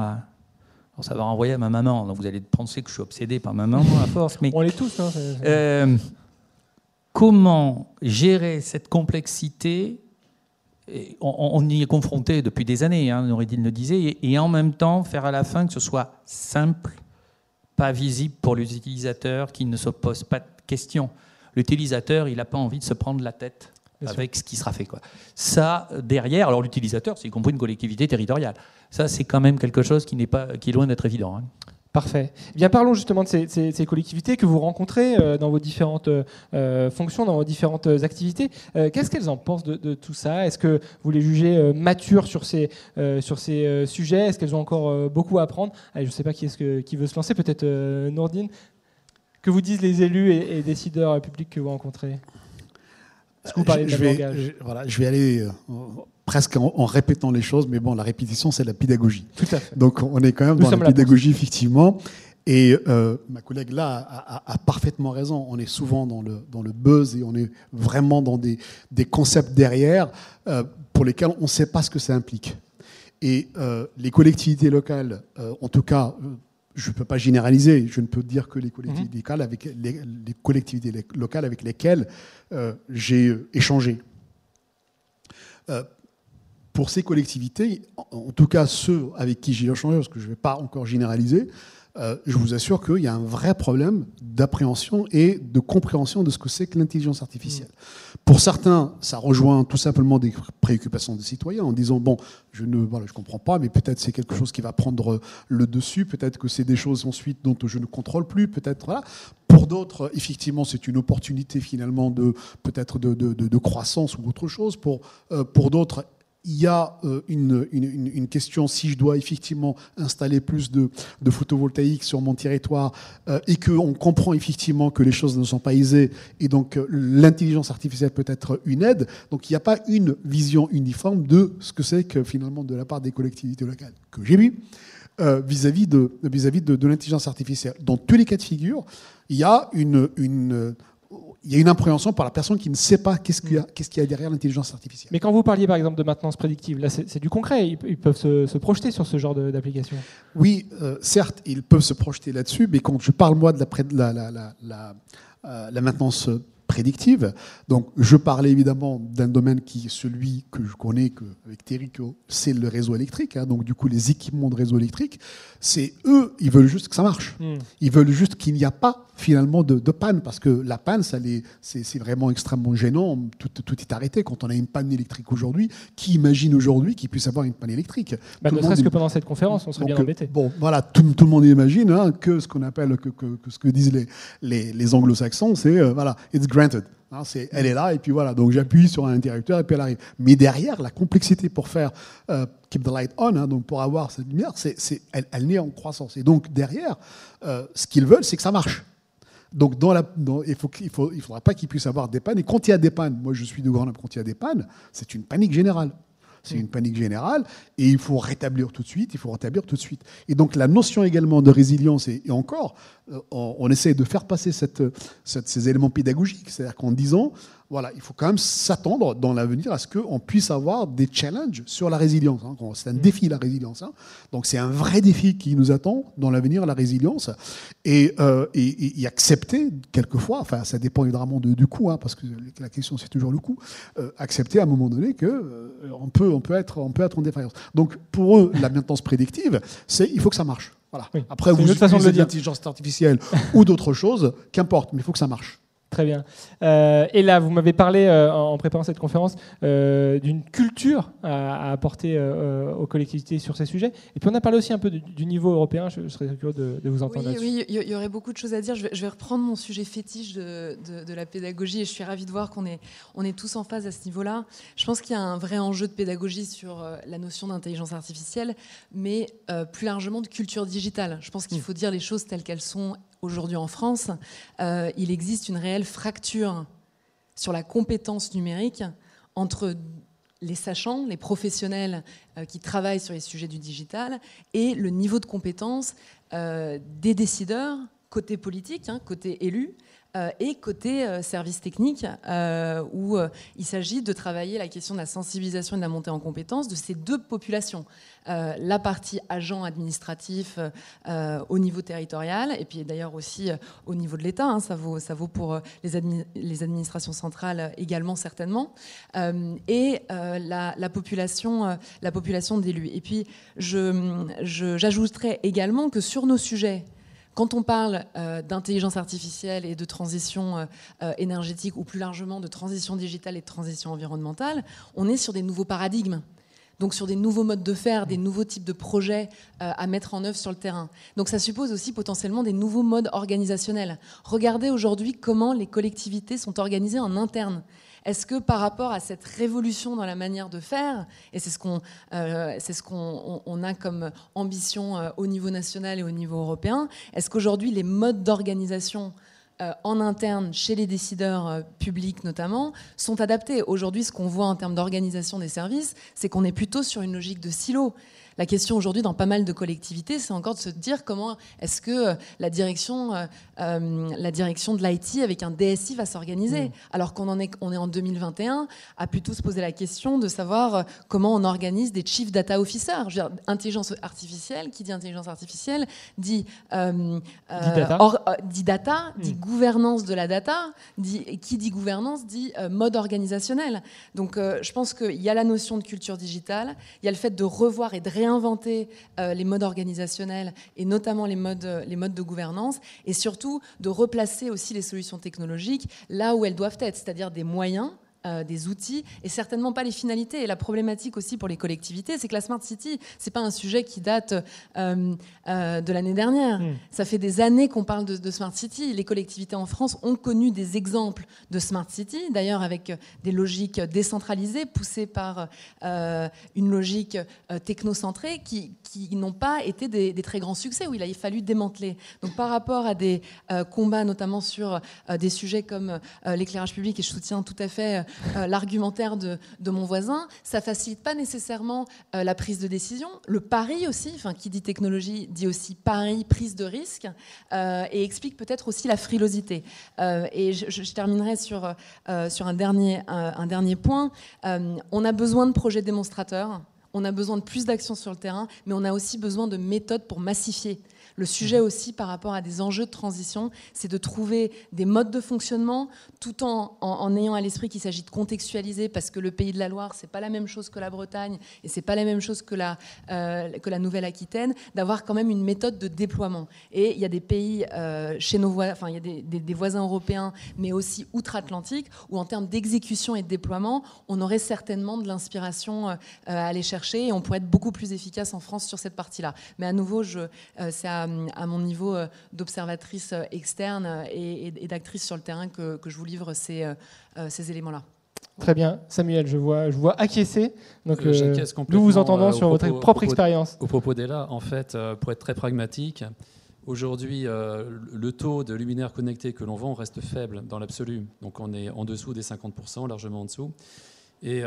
Alors, ça va renvoyer à ma maman. Donc vous allez penser que je suis obsédé par ma maman à force. Mais On l'est tous. hein, comment gérer cette complexité Et on, on y est confronté depuis des années, hein, le disait, et, et en même temps faire à la fin que ce soit simple, pas visible pour l'utilisateur, qui ne se pose pas de questions. L'utilisateur, il n'a pas envie de se prendre la tête Bien sûr. avec ce qui sera fait. Quoi. Ça, derrière, alors l'utilisateur, c'est y compris une collectivité territoriale. Ça, c'est quand même quelque chose qui, n'est pas, qui est loin d'être évident. hein. Parfait. Eh parlons justement de ces, collectivités que vous rencontrez euh, dans vos différentes euh, fonctions, dans vos différentes activités. Euh, Qu'est-ce qu'elles en pensent de, tout ça? Est-ce que vous les jugez matures sur ces, sur ces sujets? Est-ce qu'elles ont encore beaucoup à apprendre? Je ne sais pas qui, est-ce que, qui veut se lancer, peut-être Nourdine Que vous disent les élus et, décideurs publics que vous rencontrez? Est-ce que vous parlez de je, vais, langage je- voilà, je vais aller euh, presque en, en répétant les choses, mais bon, la répétition, c'est la pédagogie. Tout à fait. Donc on est quand même Nous dans la pédagogie, effectivement. Et euh, ma collègue là a, a- a parfaitement raison. On est souvent dans le, dans le buzz et on est vraiment dans des, des concepts derrière euh, pour lesquels on ne sait pas ce que ça implique. Et euh, les collectivités locales, en tout cas, je ne peux pas généraliser, je ne peux dire que les collectivités, locales, avec les, les collectivités locales avec lesquelles euh, j'ai euh, échangé. Euh, pour ces collectivités, en, en tout cas ceux avec qui j'ai échangé, parce que je ne vais pas encore généraliser, euh, je vous assure qu'il y a un vrai problème d'appréhension et de compréhension de ce que c'est que l'intelligence artificielle. Pour certains, ça rejoint tout simplement des préoccupations des citoyens en disant bon, je ne voilà, je comprends pas, mais peut-être c'est quelque chose qui va prendre le dessus, peut-être que c'est des choses ensuite dont je ne contrôle plus, peut-être voilà. Pour d'autres, effectivement, c'est une opportunité finalement de peut-être de, de- de- de croissance ou autre chose. Pour euh, pour d'autres, il y a euh, une, une- une- question si je dois effectivement installer plus de, de photovoltaïque sur mon territoire euh, et qu'on comprend effectivement que les choses ne sont pas aisées et donc euh, l'intelligence artificielle peut être une aide. Donc il n'y a pas une vision uniforme de ce que c'est que finalement de la part des collectivités locales que j'ai vu euh, vis-à-vis de, vis-à-vis de, de l'intelligence artificielle. Dans tous les cas de figure, il y a une, une, euh, il y a une appréhension par la personne qui ne sait pas qu'est-ce qu'il y a, qu'est-ce qu'il y a derrière l'intelligence artificielle. Mais quand vous parliez par exemple de maintenance prédictive, là c'est du concret, ils, ils peuvent se, se projeter sur ce genre d'application. Oui, euh, certes, ils peuvent se projeter là-dessus, mais quand je parle moi de la, pré- la, la, la, la, euh, la maintenance prédictive, donc je parlais évidemment d'un domaine qui est celui que je connais que, avec Thierry, c'est le réseau électrique, hein, donc du coup les équipements de réseau électrique, c'est eux, ils veulent juste que ça marche. Hmm. Ils veulent juste qu'il n'y a pas finalement de, de panne, parce que la panne, ça c'est vraiment extrêmement gênant. Tout, tout est arrêté. Quand on a une panne électrique aujourd'hui, qui imagine aujourd'hui qu'il puisse avoir une panne électrique? Bah, ne serait-ce que pendant cette conférence, on serait bien embêté. Bon, voilà, tout, tout le monde imagine hein, que ce qu'on appelle, que, que- que ce que disent les, les, les anglo-saxons, c'est euh, voilà, it's Hein, elle est là et puis voilà, donc j'appuie sur un interrupteur et puis elle arrive. Mais derrière, la complexité pour faire euh, keep the light on, hein, donc pour avoir cette lumière, elle, elle est en croissance. Et donc derrière, euh, ce qu'ils veulent, c'est que ça marche. Donc, il il faudra pas qu'il puisse avoir des pannes. Et quand il y a des pannes, moi je suis de Grenoble, quand il y a des pannes, c'est une panique générale. C'est une panique générale et il faut rétablir tout de suite, il faut rétablir tout de suite. Et donc la notion également de résilience, et, encore, euh, on, on essaie de faire passer cette, cette- ces éléments pédagogiques, c'est-à-dire qu'en disant, voilà, il faut quand même s'attendre dans l'avenir à ce qu'on puisse avoir des challenges sur la résilience. Hein. C'est un défi, la résilience. Hein. Donc c'est un vrai défi qui nous attend dans l'avenir, la résilience. Et, euh, et, accepter, quelquefois, enfin ça dépend évidemment du coût, hein, parce que la question c'est toujours le coût, euh, accepter à un moment donné qu'on euh, on peut, on peut, être, on peut être en défaillance. Donc pour eux, la maintenance prédictive, c'est il faut que ça marche. Voilà. Après, vous utilisez l'intelligence artificielle ou d'autres choses, qu'importe, mais il faut que ça marche. Très bien. Euh, et là, vous m'avez parlé euh, en préparant cette conférence euh, d'une culture à, apporter aux collectivités sur ces sujets. Et puis on a parlé aussi un peu du, niveau européen. Je, serais curieux de, vous entendre là-dessus. Oui, il y, aurait beaucoup de choses à dire. Je vais, reprendre mon sujet fétiche de, de, la pédagogie et je suis ravie de voir qu'on est, on est tous en phase à ce niveau-là. Je pense qu'il y a un vrai enjeu de pédagogie sur la notion d'intelligence artificielle, mais plus largement de culture digitale. Je pense qu'il mm. faut dire les choses telles qu'elles sont aujourd'hui en France, euh, il existe une réelle fracture sur la compétence numérique entre les sachants, les professionnels euh, qui travaillent sur les sujets du digital, et le niveau de compétence euh, des décideurs, côté politique, hein, côté élu, et côté service technique, où il s'agit de travailler la question de la sensibilisation et de la montée en compétence de ces deux populations. Euh, la partie agent administratif euh, au niveau territorial, et puis d'ailleurs aussi euh, au niveau de l'État. Hein, ça, vaut, ça vaut pour les, administrations centrales également certainement, et la, population, la population d'élus. Et puis j'ajouterais également que sur nos sujets, quand on parle d'intelligence artificielle et de transition énergétique, ou plus largement de transition digitale et de transition environnementale, on est sur des nouveaux paradigmes donc sur des nouveaux modes de faire, des nouveaux types de projets euh, à mettre en œuvre sur le terrain. Donc ça suppose aussi potentiellement des nouveaux modes organisationnels. Regardez aujourd'hui comment les collectivités sont organisées en interne. Est-ce que par rapport à cette révolution dans la manière de faire, et c'est ce qu'on euh, ce a comme ambition euh, au niveau national et au niveau européen, est-ce qu'aujourd'hui les modes d'organisation euh, en interne, chez les décideurs publics notamment, sont adaptés? Aujourd'hui, ce qu'on voit en termes d'organisation des services, c'est qu'on est plutôt sur une logique de silo. La question aujourd'hui dans pas mal de collectivités, c'est encore de se dire comment est-ce que euh, la direction, euh, euh, la direction de l'IT avec un DSI va s'organiser, mm. alors qu'on en est, on est en 2021, à plutôt se poser la question de savoir comment on organise des chief data officers. Je veux dire, intelligence artificielle, qui dit intelligence artificielle, dit, data, dit, data, mm. dit gouvernance de la data, dit, qui dit gouvernance dit mode organisationnel. Donc je pense qu'il y a la notion de culture digitale, il y a le fait de revoir et de réinventer euh, les modes organisationnels et notamment les modes, euh, les modes de gouvernance et surtout de replacer aussi les solutions technologiques là où elles doivent être, c'est-à-dire des moyens euh, des outils et certainement pas les finalités. Et la problématique aussi pour les collectivités, c'est que la Smart City, c'est pas un sujet qui date euh, euh, de l'année dernière. Hmm. Ça fait des années qu'on parle de, Smart City. Les collectivités en France ont connu des exemples de Smart City, d'ailleurs avec des logiques décentralisées poussées par une logique technocentrée qui, qui n'ont pas été des, très grands succès, où il a fallu démanteler. Donc par rapport à des combats, notamment sur des sujets comme l'éclairage public, et je soutiens tout à fait euh, l'argumentaire de, mon voisin, ça facilite pas nécessairement euh, la prise de décision. Le pari aussi, enfin, qui dit technologie dit aussi pari, prise de risque, euh, et explique peut-être aussi la frilosité. et je, terminerai sur, sur un, dernier, un dernier point. on a besoin de projets démonstrateurs. On a besoin de plus d'actions sur le terrain, mais on a aussi besoin de méthodes pour massifier le sujet mhm. aussi par rapport à des enjeux de transition, c'est de trouver des modes de fonctionnement tout en, en, ayant à l'esprit qu'il s'agit de contextualiser parce que le pays de la Loire, c'est pas la même chose que la Bretagne et c'est pas la même chose que la, euh, que la Nouvelle-Aquitaine, d'avoir quand même une méthode de déploiement. Et il y a des pays euh, chez nos voisins, enfin il y a des, voisins européens, mais aussi outre-Atlantique, où en termes d'exécution et de déploiement, on aurait certainement de l'inspiration euh, à aller chercher et on pourrait être beaucoup plus efficace en France sur cette partie-là. Mais à nouveau, c'est à à, mon niveau euh, d'observatrice euh, externe euh, et, d'actrice sur le terrain que, je vous livre ces, ces éléments-là. Très bien, Samuel, je vois, je vois acquiescer. Donc, nous vous entendons sur votre propre expérience. Au propos d'Ella, en fait, pour être très pragmatique, aujourd'hui, le taux de luminaires connectés que l'on vend reste faible dans l'absolu. Donc, on est en dessous des 50%, largement en dessous. Et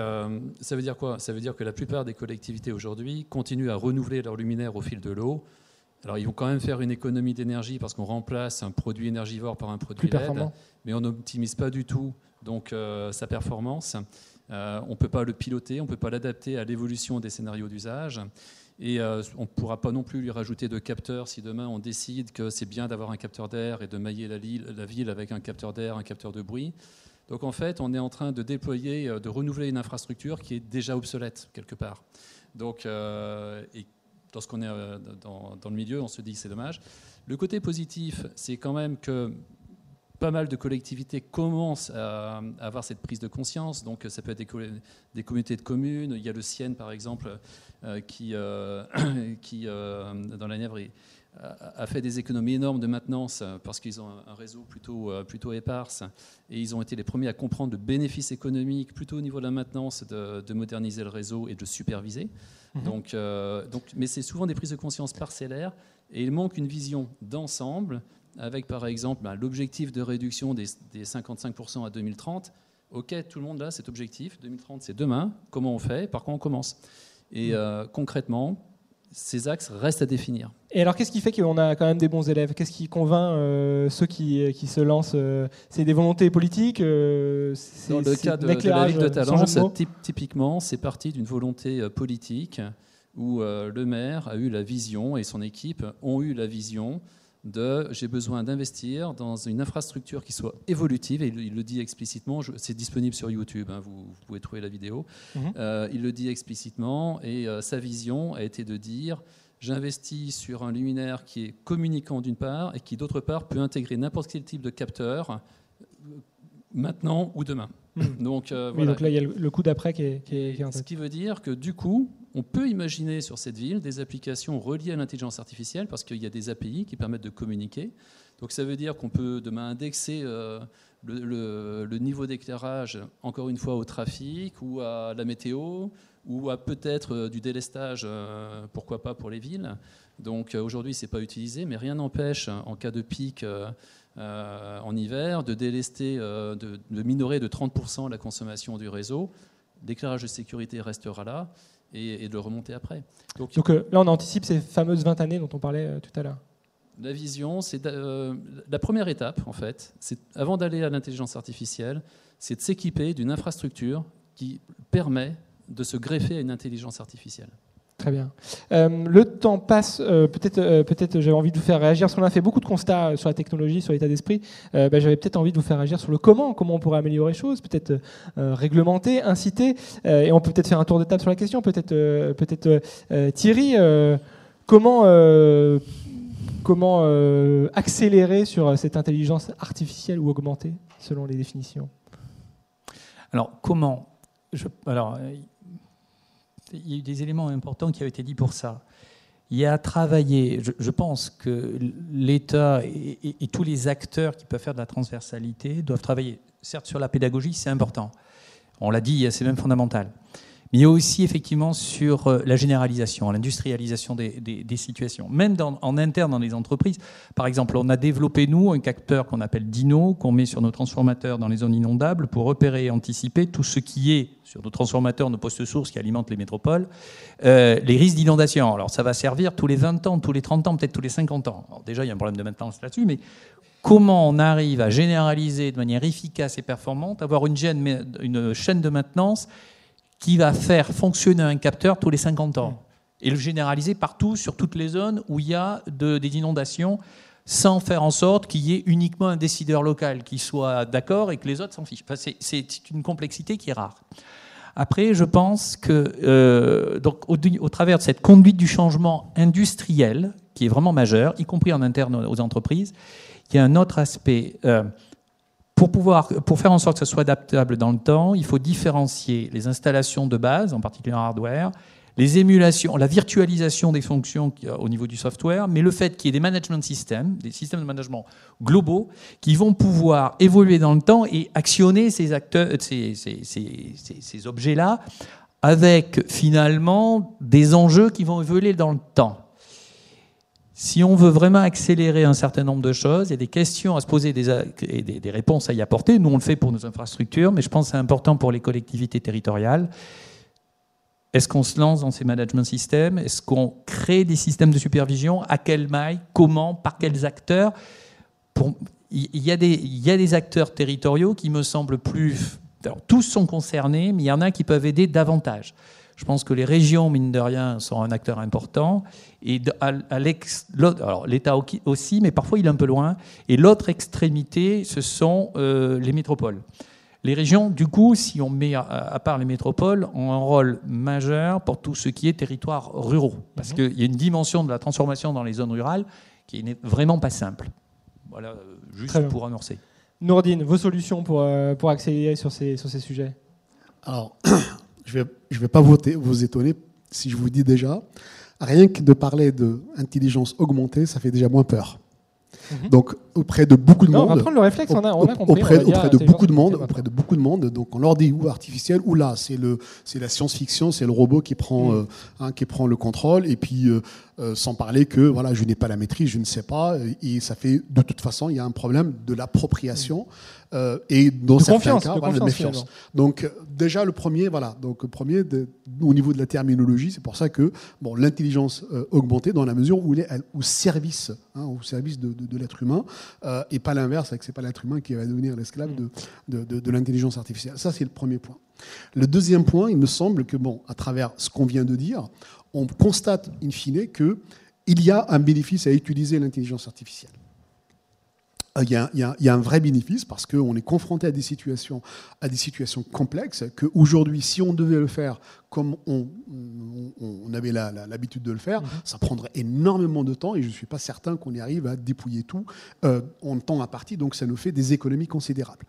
ça veut dire quoi? Ça veut dire que la plupart des collectivités aujourd'hui continuent à renouveler leurs luminaires au fil de l'eau Alors, ils vont quand même faire une économie d'énergie parce qu'on remplace un produit énergivore par un produit LED, mais on n'optimise pas du tout donc, sa performance. on ne peut pas le piloter, on ne peut pas l'adapter à l'évolution des scénarios d'usage. Et euh, on ne pourra pas non plus lui rajouter de capteurs si demain on décide que c'est bien d'avoir un capteur d'air et de mailler la, la, ville avec un capteur d'air, un capteur de bruit. Donc en fait, on est en train de déployer, euh, de renouveler une infrastructure qui est déjà obsolète quelque part. Donc, euh, et lorsqu'on est dans, dans, le milieu, on se dit c'est dommage. Le côté positif, c'est quand même que pas mal de collectivités commencent à avoir cette prise de conscience. Donc, ça peut être des, communautés de communes. Il y a le Sienne, par exemple, euh, qui, euh, qui euh, dans la Nièvre, a fait des économies énormes de maintenance parce qu'ils ont un réseau plutôt, plutôt éparse et ils ont été les premiers à comprendre le bénéfice économique plutôt au niveau de la maintenance de, moderniser le réseau et de superviser. Mhm. Donc, donc, mais c'est souvent des prises de conscience parcellaires et il manque une vision d'ensemble avec par exemple bah, l'objectif de réduction des, 55% à 2030. Ok, tout le monde a cet objectif. 2030, c'est demain. Comment on fait? Par quoi on commence? Et euh, concrètement, ces axes restent à définir. Et alors, qu'est-ce qui fait qu'on a quand même des bons élèves? Qu'est-ce qui convainc euh, ceux qui, qui, se lancent euh, C'est des volontés politiques Dans le cas de, de, la Ligue de Talence, typiquement, c'est parti d'une volonté politique où le maire a eu la vision et son équipe ont eu la vision de j'ai besoin d'investir dans une infrastructure qui soit évolutive, et il, le dit explicitement, c'est disponible sur YouTube, hein, vous, pouvez trouver la vidéo, mhm. euh, il le dit explicitement, et euh, sa vision a été de dire j'investis sur un luminaire qui est communicant d'une part, et qui d'autre part peut intégrer n'importe quel type de capteur, euh, maintenant ou demain. Mhm. Donc, donc là, il y a le, coup d'après qui est, qui est, Ce qui veut dire que du coup, on peut imaginer sur cette ville des applications reliées à l'intelligence artificielle parce qu'il y a des API qui permettent de communiquer. Donc ça veut dire qu'on peut demain indexer euh, le, niveau d'éclairage, encore une fois, au trafic ou à la météo ou à peut-être euh, du délestage, euh, pourquoi pas pour les villes. Donc aujourd'hui, ce n'est pas utilisé, mais rien n'empêche, en cas de pic en hiver, de délester, de, de minorer de 30% la consommation du réseau. L'éclairage de sécurité restera là et, de le remonter après. Donc, euh, là, on anticipe ces fameuses 20 années dont on parlait euh, tout à l'heure. La vision, c'est euh, la première étape, en fait, c'est avant d'aller à l'intelligence artificielle, c'est de s'équiper d'une infrastructure qui permet de se greffer à une intelligence artificielle. Très bien. Euh, le temps passe. Euh, peut-être, euh, peut-être, j'avais envie de vous faire réagir parce qu'on a fait beaucoup de constats sur la technologie, sur l'état d'esprit. Ben, j'avais peut-être envie de vous faire réagir sur le comment, comment on pourrait améliorer les choses, peut-être réglementer, inciter. et on peut peut-être faire un tour de table sur la question. Peut-être, peut-être Thierry, comment, comment accélérer sur cette intelligence artificielle ou augmenter, selon les définitions? Alors, comment? Je, alors, il y a eu des éléments importants qui ont été dit pour ça. Il y a à travailler, je, pense que l'État et, tous les acteurs qui peuvent faire de la transversalité doivent travailler, certes sur la pédagogie, c'est important. On l'a dit, c'est même fondamental. Mais il y a aussi effectivement sur euh, la généralisation, l'industrialisation des, situations. Même en interne dans les entreprises, par exemple, on a développé, nous, un capteur qu'on appelle Dino, qu'on met sur nos transformateurs dans les zones inondables pour repérer et anticiper tout ce qui est sur nos transformateurs, nos postes sources qui alimentent les métropoles, euh, les risques d'inondation. Alors ça va servir tous les 20 ans, tous les 30 ans, peut-être tous les 50 ans. Déjà, il y a un problème de maintenance là-dessus, mais comment on arrive à généraliser de manière efficace et performante, avoir une chaîne de maintenance qui va faire fonctionner un capteur tous les 50 ans et le généraliser partout sur toutes les zones où il y a des inondations sans faire en sorte qu'il y ait uniquement un décideur local qui soit d'accord et que les autres s'en fichent. c'est une complexité qui est rare. Après, je pense que euh, donc, au, travers de cette conduite du changement industriel, qui est vraiment majeur, y compris en interne aux entreprises, il y a un autre aspect. Euh, pour, pouvoir, pour faire en sorte que ça soit adaptable dans le temps, il faut différencier les installations de base, en particulier en hardware, les émulations, la virtualisation des fonctions au niveau du software, mais le fait qu'il y ait des management systems, des systèmes de management globaux, qui vont pouvoir évoluer dans le temps et actionner ces, acteurs, ces, ces, ces objets-là avec finalement des enjeux qui vont évoluer dans le temps. Si on veut vraiment accélérer un certain nombre de choses, il y a des questions à se poser et des, réponses à y apporter. Nous, on le fait pour nos infrastructures, mais je pense que c'est important pour les collectivités territoriales. Est-ce qu'on se lance dans ces management systems? Est-ce qu'on crée des systèmes de supervision? À quelle maille? Comment? Par quels acteurs? Il, y a des, acteurs territoriaux qui me semblent plus... Tous sont concernés, mais il y en a qui peuvent aider davantage. Je pense que les régions, mine de rien, sont un acteur important. Et à, alors l'État aussi, mais parfois il est un peu loin. Et l'autre extrémité, ce sont euh, les métropoles. Les régions, du coup, si on met à, part les métropoles, ont un rôle majeur pour tout ce qui est territoire ruraux. Parce mhm. qu'il y a une dimension de la transformation dans les zones rurales qui n'est vraiment pas simple. Voilà, juste pour amorcer. Nourdine, vos solutions pour, euh, pour accélérer sur ces, sur ces sujets? Alors, je ne vais, je vais pas vous, vous étonner si je vous dis déjà, rien que de parler d'intelligence augmentée, ça fait déjà moins peur. Mhm. Donc auprès de beaucoup de monde, on va prendre le réflexe, on a, on a compris, auprès, auprès de beaucoup de monde, auprès de beaucoup de monde. Donc on leur dit ou artificiel ou là, c'est le, c'est la science-fiction, c'est le robot qui prend, mhm. euh, hein, qui prend le contrôle. Et puis euh, euh, sans parler que voilà, je n'ai pas la maîtrise, je ne sais pas, et ça fait de toute façon, il y a un problème de l'appropriation euh, et dans certains cas, de, méfiance. Donc déjà le premier, voilà, donc le premier au niveau de la terminologie, c'est pour ça que bon, l'intelligence euh, augmentée dans la mesure où il est au service, hein, au service de, l'être humain, et pas l'inverse, que c'est pas l'être humain qui va devenir l'esclave de, de l'intelligence artificielle. Ça c'est le premier point. Le deuxième point, il me semble que bon, à travers ce qu'on vient de dire, on constate in fine qu'il y a un bénéfice à utiliser l'intelligence artificielle. Euh, il y, a, un vrai bénéfice parce qu'on est confronté à des situations, à des situations complexes qu'aujourd'hui, si on devait le faire comme on, avait l'habitude de le faire, mhm. ça prendrait énormément de temps et je ne suis pas certain qu'on y arrive à dépouiller tout euh, en temps à partie, donc ça nous fait des économies considérables.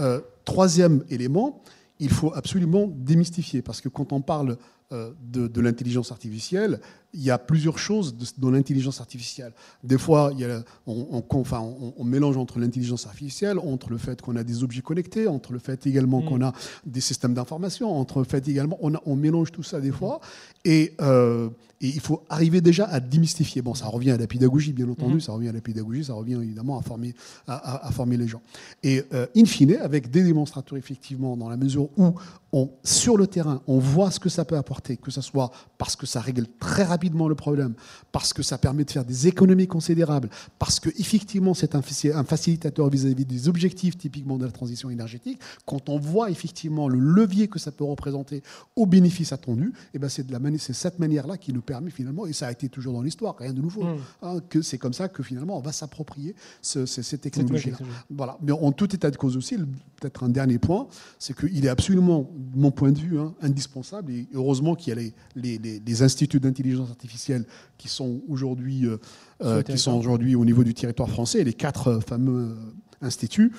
Euh, troisième élément, il faut absolument démystifier parce que quand on parle euh, de, l'intelligence artificielle, il y a plusieurs choses dans l'intelligence artificielle. Des fois, il y a, on, enfin, on, mélange entre l'intelligence artificielle, entre le fait qu'on a des objets connectés, entre le fait également mm. qu'on a des systèmes d'information, entre le fait également, on, mélange tout ça des fois. Et, euh, et, il faut arriver déjà à démystifier. Bon, ça revient à la pédagogie, bien entendu, mm. ça revient à la pédagogie, ça revient évidemment à former, à, former les gens. Et euh, in fine, avec des démonstrateurs, effectivement, dans la mesure où on, sur le terrain, on voit ce que ça peut apporter que ce soit parce que ça règle très rapidement le problème, parce que ça permet de faire des économies considérables, parce que effectivement c'est un, facilitateur vis-à-vis des objectifs typiquement de la transition énergétique. Quand on voit effectivement le levier que ça peut représenter au bénéfice attendu, et eh ben c'est de la c'est cette manière-là qui nous permet finalement, et ça a été toujours dans l'histoire, rien de nouveau, mm. hein, que c'est comme ça que finalement on va s'approprier ce, ces technologies. Voilà. Mais en tout état de cause aussi, peut-être un dernier point, c'est qu'il est absolument, mon point de vue, hein, indispensable et heureusement qu'il y a les, instituts d'intelligence artificielle qui sont aujourd'hui euh, euh, qui sont aujourd'hui au niveau du territoire français, les quatre euh, fameux instituts,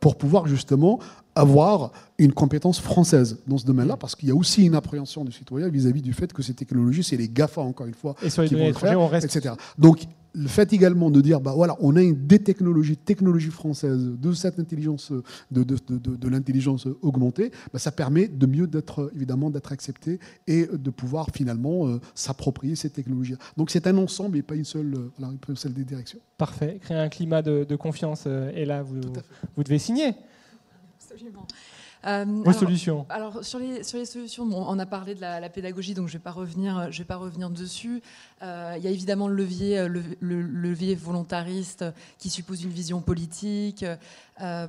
pour pouvoir justement avoir une compétence française dans ce domaine-là, parce qu'il y a aussi une appréhension du citoyen vis-à-vis du fait que ces technologies, c'est les GAFA, encore une fois, qui vont le faire, on reste... etc. Donc, le fait également de dire, bah voilà, on a une des technologies, technologie française, de cette intelligence, de, de, de, l'intelligence augmentée, bah ça permet de mieux d'être, évidemment, d'être accepté et de pouvoir finalement euh, s'approprier ces technologies. Donc c'est un ensemble et pas une seule, euh, une seule des directions. Parfait. Créer un climat de, confiance euh, et là, vous, vous devez signer. Absolument. Euh, solutions Alors sur les, sur les solutions, on a parlé de la, pédagogie, donc je ne vais, pas revenir, je vais pas revenir dessus. Euh, il y a évidemment le levier, euh, le, levier volontariste qui suppose une vision politique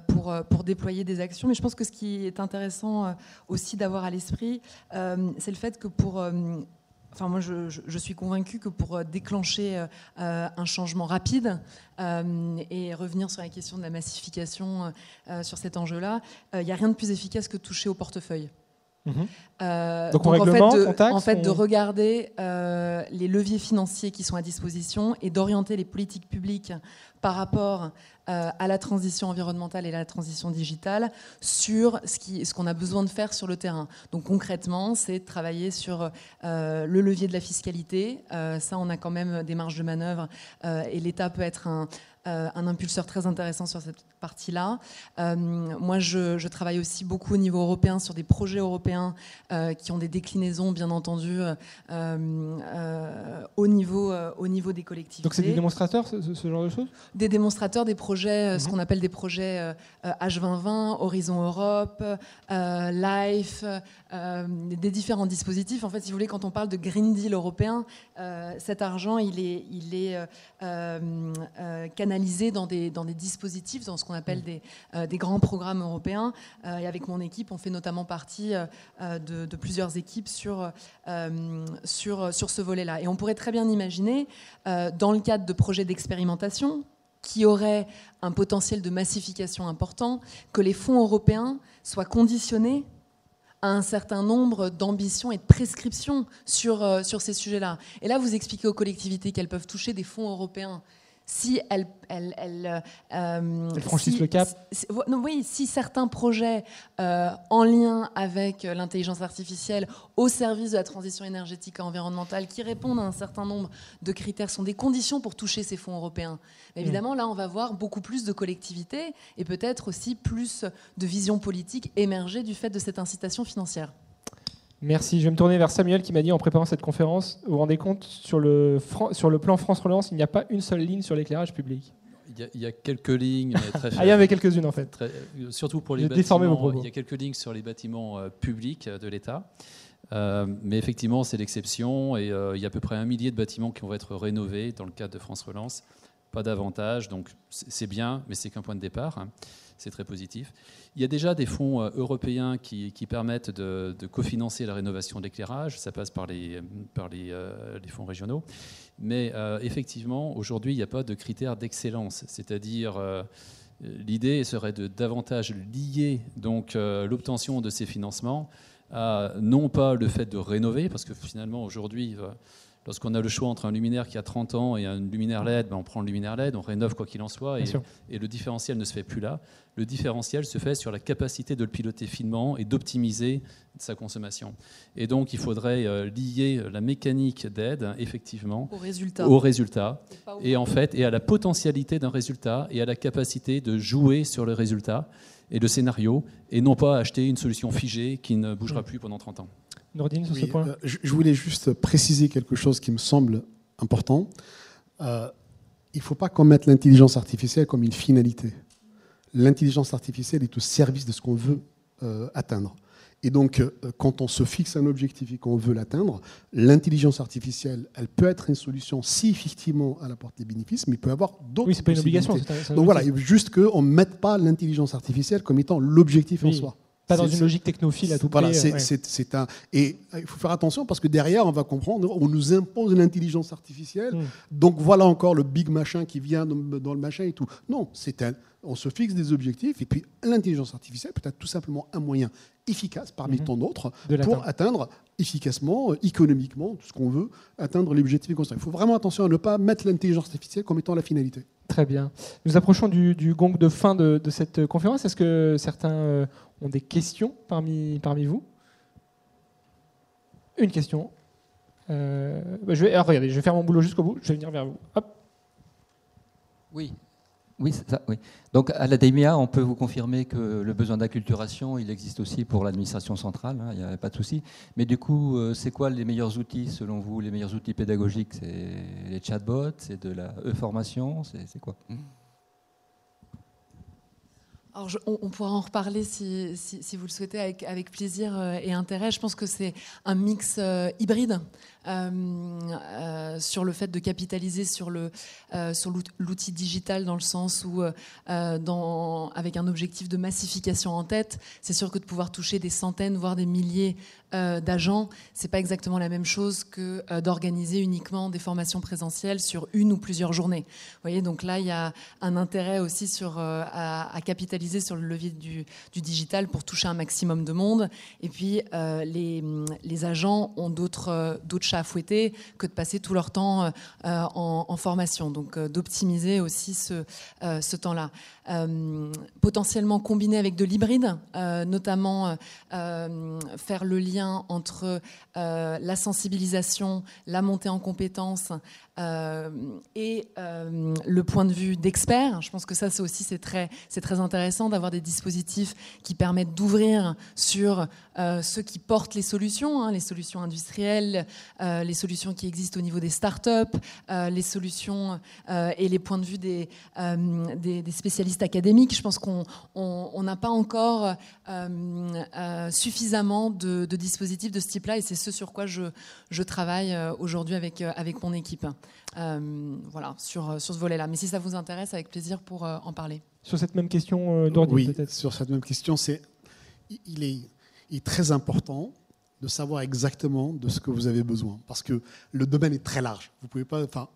pour, pour déployer des actions. Mais je pense que ce qui est intéressant aussi d'avoir à l'esprit, c'est le fait que pour Enfin, moi, je, suis convaincue que pour déclencher un changement rapide et revenir sur la question de la massification sur cet enjeu-là, il n'y a rien de plus efficace que toucher au portefeuille. Mhm. donc, en, fait, de, en fait, de regarder les leviers financiers qui sont à disposition et d'orienter les politiques publiques par rapport euh, à la transition environnementale et à la transition digitale sur ce qu'on ce a besoin de faire sur le terrain. Donc concrètement, c'est de travailler sur euh, le levier de la fiscalité. Euh, ça, on a quand même des marges de manœuvre et l'État peut être un, euh, un impulseur très intéressant sur cette partie-là. Euh, moi, je, travaille aussi beaucoup au niveau européen sur des projets européens euh, qui ont des déclinaisons, bien entendu, au, niveau, au niveau des collectivités. Donc c'est des démonstrateurs, ce, genre de choses? Des démonstrateurs des projets, ce Mhm. qu'on appelle des projets H2020, Horizon Europe, Life, des différents dispositifs. En fait, si vous voulez, quand on parle de Green Deal européen, cet argent, il est, il est canalisé dans des, dans des dispositifs, dans ce qu'on appelle des, des grands programmes européens. et avec mon équipe, on fait notamment partie de, de plusieurs équipes sur, ce volet-là. Et on pourrait très bien imaginer, dans le cadre de projets d'expérimentation, qui auraient un potentiel de massification important, que les fonds européens soient conditionnés à un certain nombre d'ambitions et de prescriptions sur, euh, sur ces sujets-là. Et là, vous expliquez aux collectivités qu'elles peuvent toucher des fonds européens si elles, elles, elles, euh, elles franchissent si, le cap. Si, oui, si certains projets euh, en lien avec l'intelligence artificielle au service de la transition énergétique et environnementale qui répondent à un certain nombre de critères sont des conditions pour toucher ces fonds européens. Mais évidemment, là, on va voir beaucoup plus de collectivités et peut-être aussi plus de vision politique émerger du fait de cette incitation financière. Merci. Je vais me tourner vers Samuel qui m'a dit en préparant cette conférence, vous vous rendez compte, sur le, sur le plan France Relance, il n'y a pas une seule ligne sur l'éclairage public. Il y, a, il y, a, quelques lignes, mais très ah, il y en avait quelques-unes en fait. Très, surtout pour les Je bâtiments. Il y a quelques lignes sur les bâtiments euh, publics de l'État. Euh, mais effectivement, c'est l'exception. Et euh, il y a à peu près un millier de bâtiments qui vont être rénovés dans le cadre de France Relance. Pas davantage. Donc c'est bien, mais c'est qu'un point de départ. Hein. C'est très positif. Il y a déjà des fonds euh, européens qui, permettent de, cofinancer la rénovation de l'éclairage. Ça passe par les, euh, fonds régionaux. Mais euh, effectivement, aujourd'hui, il n'y a pas de critères d'excellence. C'est-à-dire, l'idée serait de davantage lier donc l'obtention de ces financements à non pas le fait de rénover, parce que finalement, aujourd'hui, lorsqu'on a le choix entre un luminaire qui a 30 ans et un luminaire LED, ben on prend le luminaire LED, on rénove quoi qu'il en soit, et, et, le différentiel ne se fait plus là. Le différentiel se fait sur la capacité de le piloter finement et d'optimiser sa consommation. Et donc, il faudrait euh, lier la mécanique d'aide, effectivement, au résultat. Au résultat et, et en fait, et à la potentialité d'un résultat et à la capacité de jouer sur le résultat et le scénario, et non pas acheter une solution figée qui ne bougera plus pendant 30 ans. Nordine, sur oui, ce point euh, Je voulais juste préciser quelque chose qui me semble important. Euh, il ne faut pas qu'on mette l'intelligence artificielle comme une finalité. L'intelligence artificielle est au service de ce qu'on veut euh, atteindre. Et donc, euh, quand on se fixe un objectif et qu'on veut l'atteindre, l'intelligence artificielle, elle peut être une solution si effectivement elle apporte des bénéfices, mais il peut y avoir d'autres Oui, c'est pas une obligation. un- un Donc voilà, outil. il faut juste qu'on ne mette pas l'intelligence artificielle comme étant l'objectif en soi. Pas dans une logique technophile à tout voilà, prix. c'est ouais. c'est- un. Et euh, il faut faire attention parce que derrière, on va comprendre, on nous impose l'intelligence artificielle. Mm. Donc voilà encore le big machin qui vient dans, dans le machin et tout. Non, c'est un. On se fixe des objectifs et puis l'intelligence artificielle peut être tout simplement un moyen efficace parmi Mhm. tant d'autres De pour atteindre efficacement, euh, économiquement, tout ce qu'on veut, atteindre l'objectif construit. Il faut vraiment attention à ne pas mettre l'intelligence artificielle comme étant la finalité. Très bien. Nous approchons du, du gong de fin de, de cette conférence. Est-ce que certains euh, ont des questions parmi, parmi vous? Une question. Euh, bah, je vais, alors, regardez, je vais faire mon boulot jusqu'au bout. Je vais venir vers vous. Hop. Oui, oui, ça. Donc à l'ADEMIA, on peut vous confirmer que le besoin d'acculturation, il existe aussi pour l'administration centrale, hein, il n'y a pas de souci. Mais du coup, euh, c'est quoi les meilleurs outils selon vous Les meilleurs outils pédagogiques? C'est les chatbots, c'est de la e-formation, c'est c'est quoi? On, pourra en reparler si, vous le souhaitez avec, plaisir euh, et intérêt. Je pense que c'est un mix euh, hybride euh, sur le fait de capitaliser sur l'outil digital dans le sens où, avec un objectif de massification en tête, c'est sûr que de pouvoir toucher des centaines, voire des milliers euh, d'agents, c'est pas exactement la même chose que euh, d'organiser uniquement des formations présentielles sur une ou plusieurs journées. Vous voyez, donc là, il y a un intérêt aussi sur, euh, à, capitaliser sur le levier du, du digital pour toucher un maximum de monde. Et puis, euh, les, les agents ont d'autres chats à fouetter que de passer tout leur temps en, en formation. Donc, d'optimiser aussi ce, ce temps-là. Potentiellement combiné avec de l'hybride, notamment faire le lien entre euh, la sensibilisation, la montée en compétences et le point de vue d'experts. Je pense que ça, c'est aussi c'est très, c'est très intéressant d'avoir des dispositifs qui permettent d'ouvrir sur ceux qui portent les solutions, hein, les solutions industrielles, les solutions qui existent au niveau des startups, les solutions et les points de vue des, des, spécialistes académiques. Je pense qu'on n'a pas encore suffisamment de, de dispositifs de ce type-là et c'est ce sur quoi je, je travaille euh, aujourd'hui avec, euh, avec mon équipe. Euh, voilà, sur, sur ce volet-là. Mais si ça vous intéresse, avec plaisir pour en parler. Sur cette même question, Dordi, oui, sur cette même question, c'est il est, il est très important de savoir exactement de ce que vous avez besoin. Parce que le domaine est très large. Vous ne pouvez pas enfin,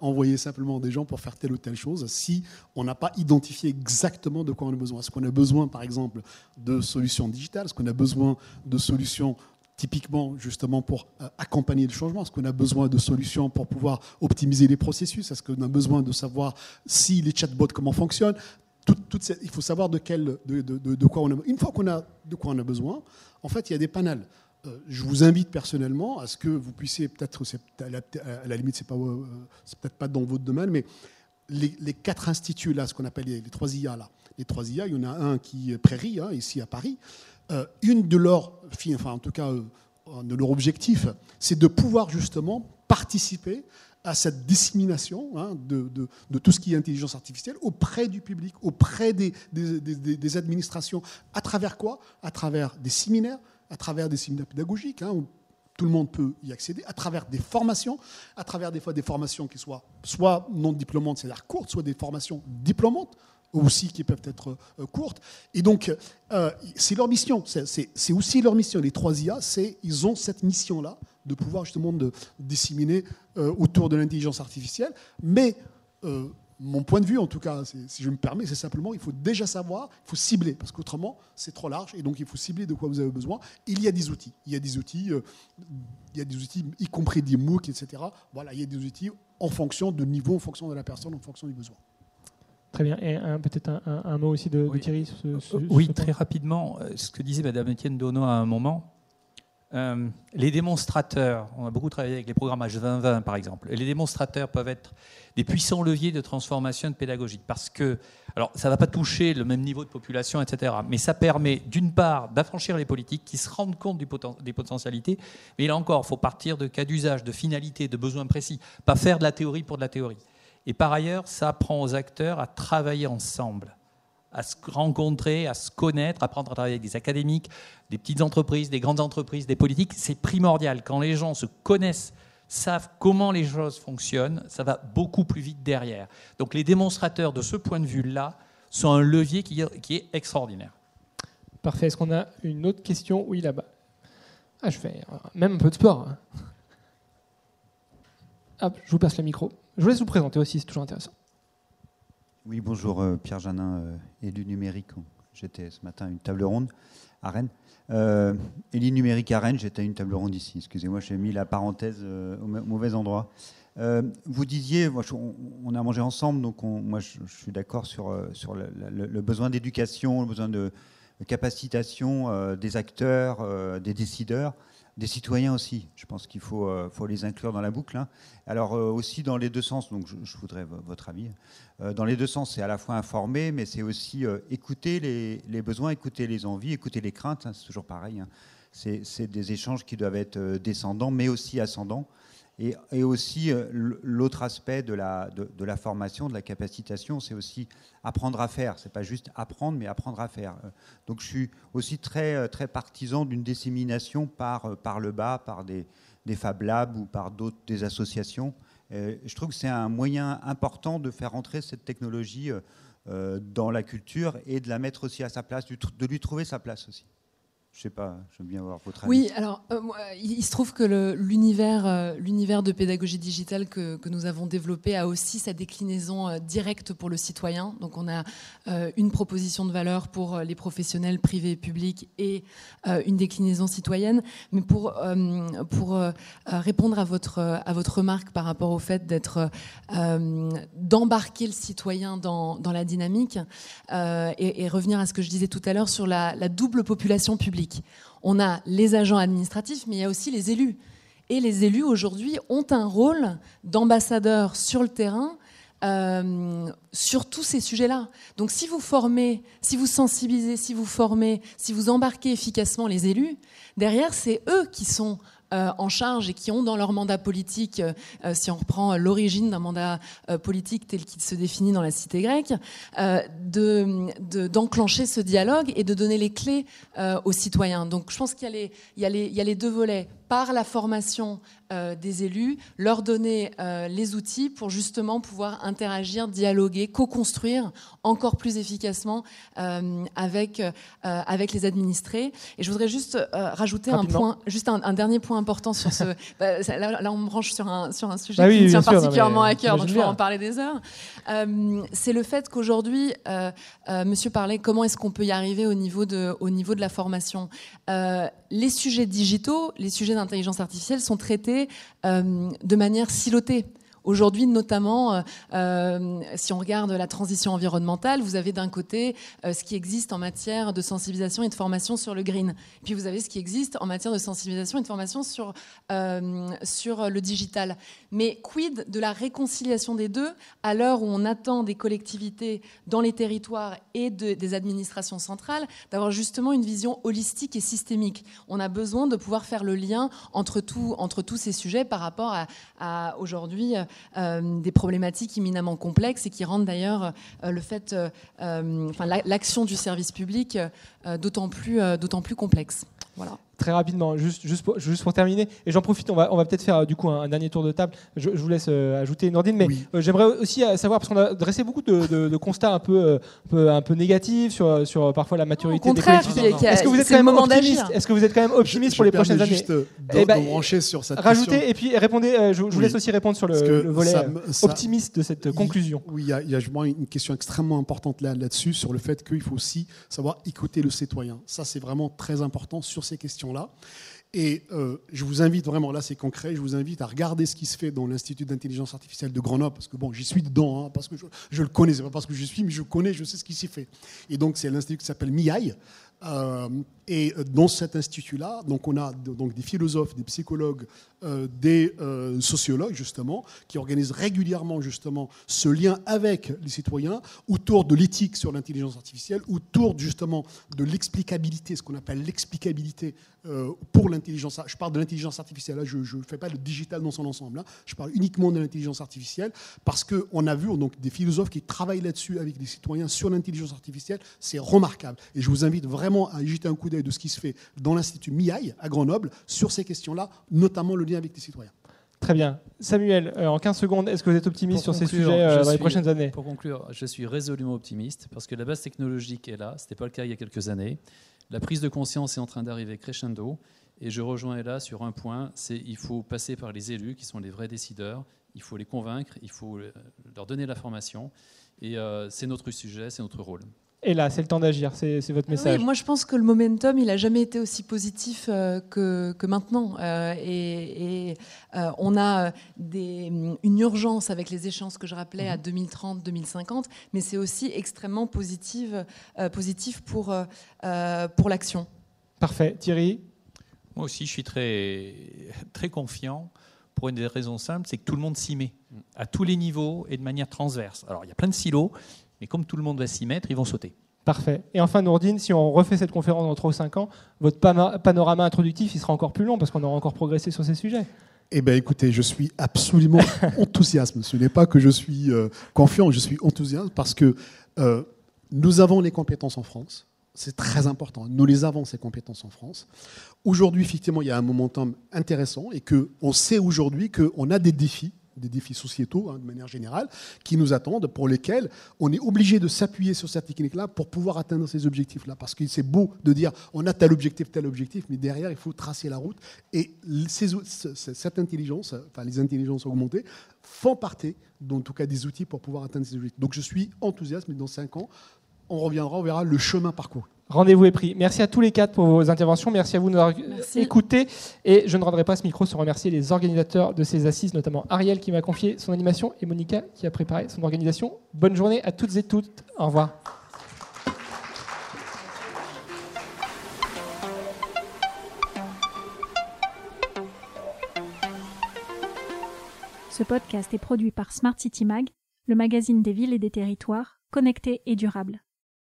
envoyer simplement des gens pour faire telle ou telle chose si on n'a pas identifié exactement de quoi on a besoin. Est-ce qu'on a besoin, par exemple, de solutions digitales? Est-ce qu'on a besoin de solutions typiquement justement pour euh, accompagner le changement. Est-ce qu'on a besoin de solutions pour pouvoir optimiser les processus? Est-ce qu'on a besoin de savoir si les chatbots, comment fonctionnent? Il faut savoir de, quel, de, quoi on a Une fois qu'on a de quoi on a besoin, en fait, il y a des panels. Euh, je vous invite personnellement à ce que vous puissiez, peut-être, à la, limite, c'est, pas, euh, c'est peut-être pas dans votre domaine, mais les, quatre instituts, là, ce qu'on appelle les, trois IA, là, les trois IA, il y en a un qui est Prairie, hein, ici à Paris, une de leurs, enfin en tout cas euh, de leur objectif, c'est de pouvoir justement participer à cette dissémination hein, de, tout ce qui est intelligence artificielle auprès du public, auprès des, des, administrations. À travers quoi? À travers des séminaires, à travers des séminaires pédagogiques, hein, où tout le monde peut y accéder, à travers des formations, à travers des fois des formations qui soient soit non diplômantes, c'est-à-dire courtes, soit des formations diplômantes, aussi qui peuvent être euh, courtes. Et donc, euh, c'est leur mission. C'est aussi leur mission. Les trois IA, ils ont cette mission-là de pouvoir justement de disséminer euh, autour de l'intelligence artificielle. Mais mon point de vue, en tout cas, si je me permets, c'est simplement il faut déjà savoir, il faut cibler, parce qu'autrement, c'est trop large, et donc il faut cibler de quoi vous avez besoin. Il y a des outils. Il y a des outils, il y a des outils, y compris des MOOC, etc. Voilà, il y a des outils en fonction de niveau, en fonction de la personne, en fonction du besoin. Très bien. Et peut-être un, mot aussi de, Thierry Oui, très rapidement. Euh, ce que disait Mme Etienne Dono à un moment. Euh, les démonstrateurs, on a beaucoup travaillé avec les programmes H2020 par exemple, les démonstrateurs peuvent être des puissants leviers de transformation pédagogique parce que, alors ça ne va pas toucher le même niveau de population, etc., mais ça permet d'une part d'affranchir les politiques qui se rendent compte du des potentialités, mais là encore, il faut partir de cas d'usage, de finalité, de besoins précis, pas faire de la théorie pour de la théorie. Et par ailleurs, ça apprend aux acteurs à travailler ensemble, à se rencontrer, à se connaître, à apprendre à travailler avec des académiques, des petites entreprises, des grandes entreprises, des politiques. C'est primordial. Quand les gens se connaissent, savent comment les choses fonctionnent, ça va beaucoup plus vite derrière. Donc les démonstrateurs, de ce point de vue-là, sont un levier qui, est extraordinaire. Parfait. Est-ce qu'on a une autre question? Oui, là-bas. Ah, je fais même un peu de sport. Hein. Hop, je vous passe le micro. Je vous vous présenter aussi, c'est toujours intéressant. Oui, bonjour, euh, Pierre Janin, euh, élu numérique. J'étais ce matin à une table ronde à Rennes. Euh, numérique à Rennes, j'étais à une table ronde ici. Excusez-moi, j'ai mis la parenthèse au mauvais endroit. vous disiez, on, a mangé ensemble, donc moi je, suis d'accord sur le, besoin d'éducation, le besoin de capacitation des acteurs, des décideurs des citoyens aussi. Je pense qu'il faut, euh, les inclure dans la boucle. Hein. Alors euh, aussi dans les deux sens, donc je, voudrais votre avis. Euh, dans les deux sens, c'est à la fois informer, mais c'est aussi écouter les, besoins, écouter les envies, écouter les craintes. Hein, c'est toujours pareil. Hein. C'est des échanges qui doivent être descendants, mais aussi ascendants. Et, aussi, euh, l'autre aspect de la, formation, de la capacitation, c'est aussi apprendre à faire. C'est pas juste apprendre, mais apprendre à faire. Euh, donc, je suis aussi très, euh, très partisan d'une dissémination par, par le bas, par des, des Fab Labs ou par d'autres des associations. je trouve que c'est un moyen important de faire entrer cette technologie dans la culture et de la mettre aussi à sa place, de lui trouver sa place aussi. Je sais pas, j'aime bien avoir votre avis. Oui, alors euh, il se trouve que l'univers euh, l'univers de pédagogie digitale que, que, nous avons développé a aussi sa déclinaison euh, directe pour le citoyen. Donc on a une proposition de valeur pour les professionnels privés et publics et une déclinaison citoyenne. Mais pour, pour répondre à votre, à votre remarque par rapport au fait d'être d'embarquer le citoyen dans, dans la dynamique et, et, revenir à ce que je disais tout à l'heure sur la, la double population publique on a les agents administratifs, mais il y a aussi les élus. Et les élus aujourd'hui ont un rôle d'ambassadeur sur le terrain euh, sur tous ces sujets-là. Donc si vous formez, si vous sensibilisez, si vous formez, si vous embarquez efficacement les élus, derrière, c'est eux qui sont euh, en charge et qui ont dans leur mandat politique, euh, euh, si on reprend l'origine d'un mandat politique tel qu'il se définit dans la cité grecque, d'enclencher de, ce dialogue et de donner les clés aux citoyens. Donc je pense qu'il y, y, a les deux volets par la formation des élus, leur donner les outils pour justement pouvoir interagir, dialoguer, co-construire encore plus efficacement avec, avec les administrés. Et je voudrais juste rajouter un point, juste un dernier point important sur ce. Bah, là, on me branche sur un, sur un sujet bah qui me tient particulièrement à cœur, donc je vais en parler des heures. Euh, c'est le fait qu'aujourd'hui, euh, euh, monsieur parlait comment est-ce qu'on peut y arriver au niveau de, au niveau de la formation. les sujets digitaux, les sujets d'intelligence artificielle sont traités de manière silotée. Aujourd'hui, notamment, euh, euh, si on regarde la transition environnementale, vous avez d'un côté euh, ce qui existe en matière de sensibilisation et de formation sur le green. Puis vous avez ce qui existe en matière de sensibilisation et de formation sur, sur le digital. Mais quid de la réconciliation des deux à l'heure où on attend des collectivités dans les territoires et des administrations centrales d'avoir justement une vision holistique et systémique? On a besoin de pouvoir faire le lien entre, tout, entre tous ces sujets par rapport à, aujourd'hui des problématiques éminemment complexes et qui rendent d'ailleurs euh, le fait, euh, enfin, l'action du service public d'autant plus, d'autant plus complexe. Voilà très rapidement, juste, juste, pour, juste pour terminer, et j'en profite, on va, on va peut-être faire du coup un, dernier tour de table. Je, vous laisse euh, ajouter Nordine, mais euh, j'aimerais aussi euh, savoir, parce qu'on a dressé beaucoup de, constats un peu, un peu, négatifs sur, sur parfois la maturité des collectivités. Est-ce que vous êtes quand même optimiste? Est-ce que vous êtes quand même optimiste pour les prochaines années? juste eh ben, brancher sur cette Rajoutez et puis répondez. je, vous laisse aussi répondre sur le, volet optimiste de cette conclusion. Oui, il y a, y a une question extrêmement importante là là-dessus sur le fait qu'il faut aussi savoir écouter le citoyen. Ça, c'est vraiment très important sur ces questions-là. Et euh, je vous invite vraiment, là c'est concret, je vous invite à regarder ce qui se fait dans l'Institut d'intelligence artificielle de Grenoble, parce que bon, j'y suis dedans, hein, parce que je, le connais, c'est pas parce que je suis, mais je connais, je sais ce qui s'y fait. Et donc c'est l'institut qui s'appelle MIAI, euh, et dans cet institut-là, donc on a donc des philosophes, des psychologues, euh, des euh, sociologues justement, qui organisent régulièrement justement ce lien avec les citoyens autour de l'éthique sur l'intelligence artificielle, autour justement de l'explicabilité, ce qu'on appelle l'explicabilité pour l'intelligence. Je parle de l'intelligence artificielle, là, je ne fais pas le digital dans son ensemble. Hein. je parle uniquement de l'intelligence artificielle parce qu'on a vu donc des philosophes qui travaillent là-dessus avec les citoyens sur l'intelligence artificielle. C'est remarquable. Et je vous invite vraiment à y jeter un coup d'œil de ce qui se fait dans l'Institut MIAI à Grenoble sur ces questions-là, notamment le lien avec les citoyens. Très bien. Samuel, euh, en 15 secondes, est-ce que vous êtes optimiste sur ces sujets euh, dans les prochaines années? Pour conclure, je suis résolument optimiste parce que la base technologique est là. Ce n'était pas le cas il y a quelques années. La prise de conscience est en train d'arriver crescendo. Et je rejoins là sur un point, c'est il faut passer par les élus qui sont les vrais décideurs. Il faut les convaincre, il faut leur donner la formation. Et euh, c'est notre sujet, c'est notre rôle. Et là, c'est le temps d'agir, c'est votre message. Oui, moi je pense que le momentum, il n'a jamais été aussi positif euh, que, que, maintenant. Euh, et, euh, on a des, une urgence avec les échéances que je rappelais à 2030-2050, mhm. mais c'est aussi extrêmement positive, positif pour, pour l'action. Parfait. Thierry? Moi aussi, je suis très, très confiant pour une des raisons simples, c'est que tout le monde s'y met, à tous les niveaux et de manière transverse. Alors, il y a plein de silos, mais comme tout le monde va s'y mettre, ils vont sauter. Parfait. Et enfin, Nourdine, si on refait cette conférence dans 3 ou 5 ans, votre panorama introductif, il sera encore plus long parce qu'on aura encore progressé sur ces sujets. Eh bien, écoutez, je suis absolument enthousiaste. Ce n'est pas que je suis euh, confiant, je suis enthousiaste parce que euh, nous avons les compétences en France. C'est très important. Nous les avons, ces compétences en France. Aujourd'hui, effectivement, il y a un momentum intéressant et qu'on sait aujourd'hui qu'on a des défis des défis sociétaux hein, de manière générale, qui nous attendent, pour lesquels on est obligé de s'appuyer sur cette technique-là pour pouvoir atteindre ces objectifs-là. Parce que c'est beau de dire on a tel objectif, tel objectif, mais derrière, il faut tracer la route. Et cette intelligence, enfin les intelligences augmentées, font partie, en tout cas, des outils pour pouvoir atteindre ces objectifs. Donc je suis enthousiaste, mais dans cinq ans, on reviendra, on verra le chemin parcouru. Rendez-vous est pris. Merci à tous les quatre pour vos interventions. Merci à vous de nous avoir écoutés. Et je ne rendrai pas ce micro sans remercier les organisateurs de ces assises, notamment Ariel qui m'a confié son animation et Monica qui a préparé son organisation. Bonne journée à toutes et toutes. Au revoir. Ce podcast est produit par Smart City Mag, le magazine des villes et des territoires, connectés et durables.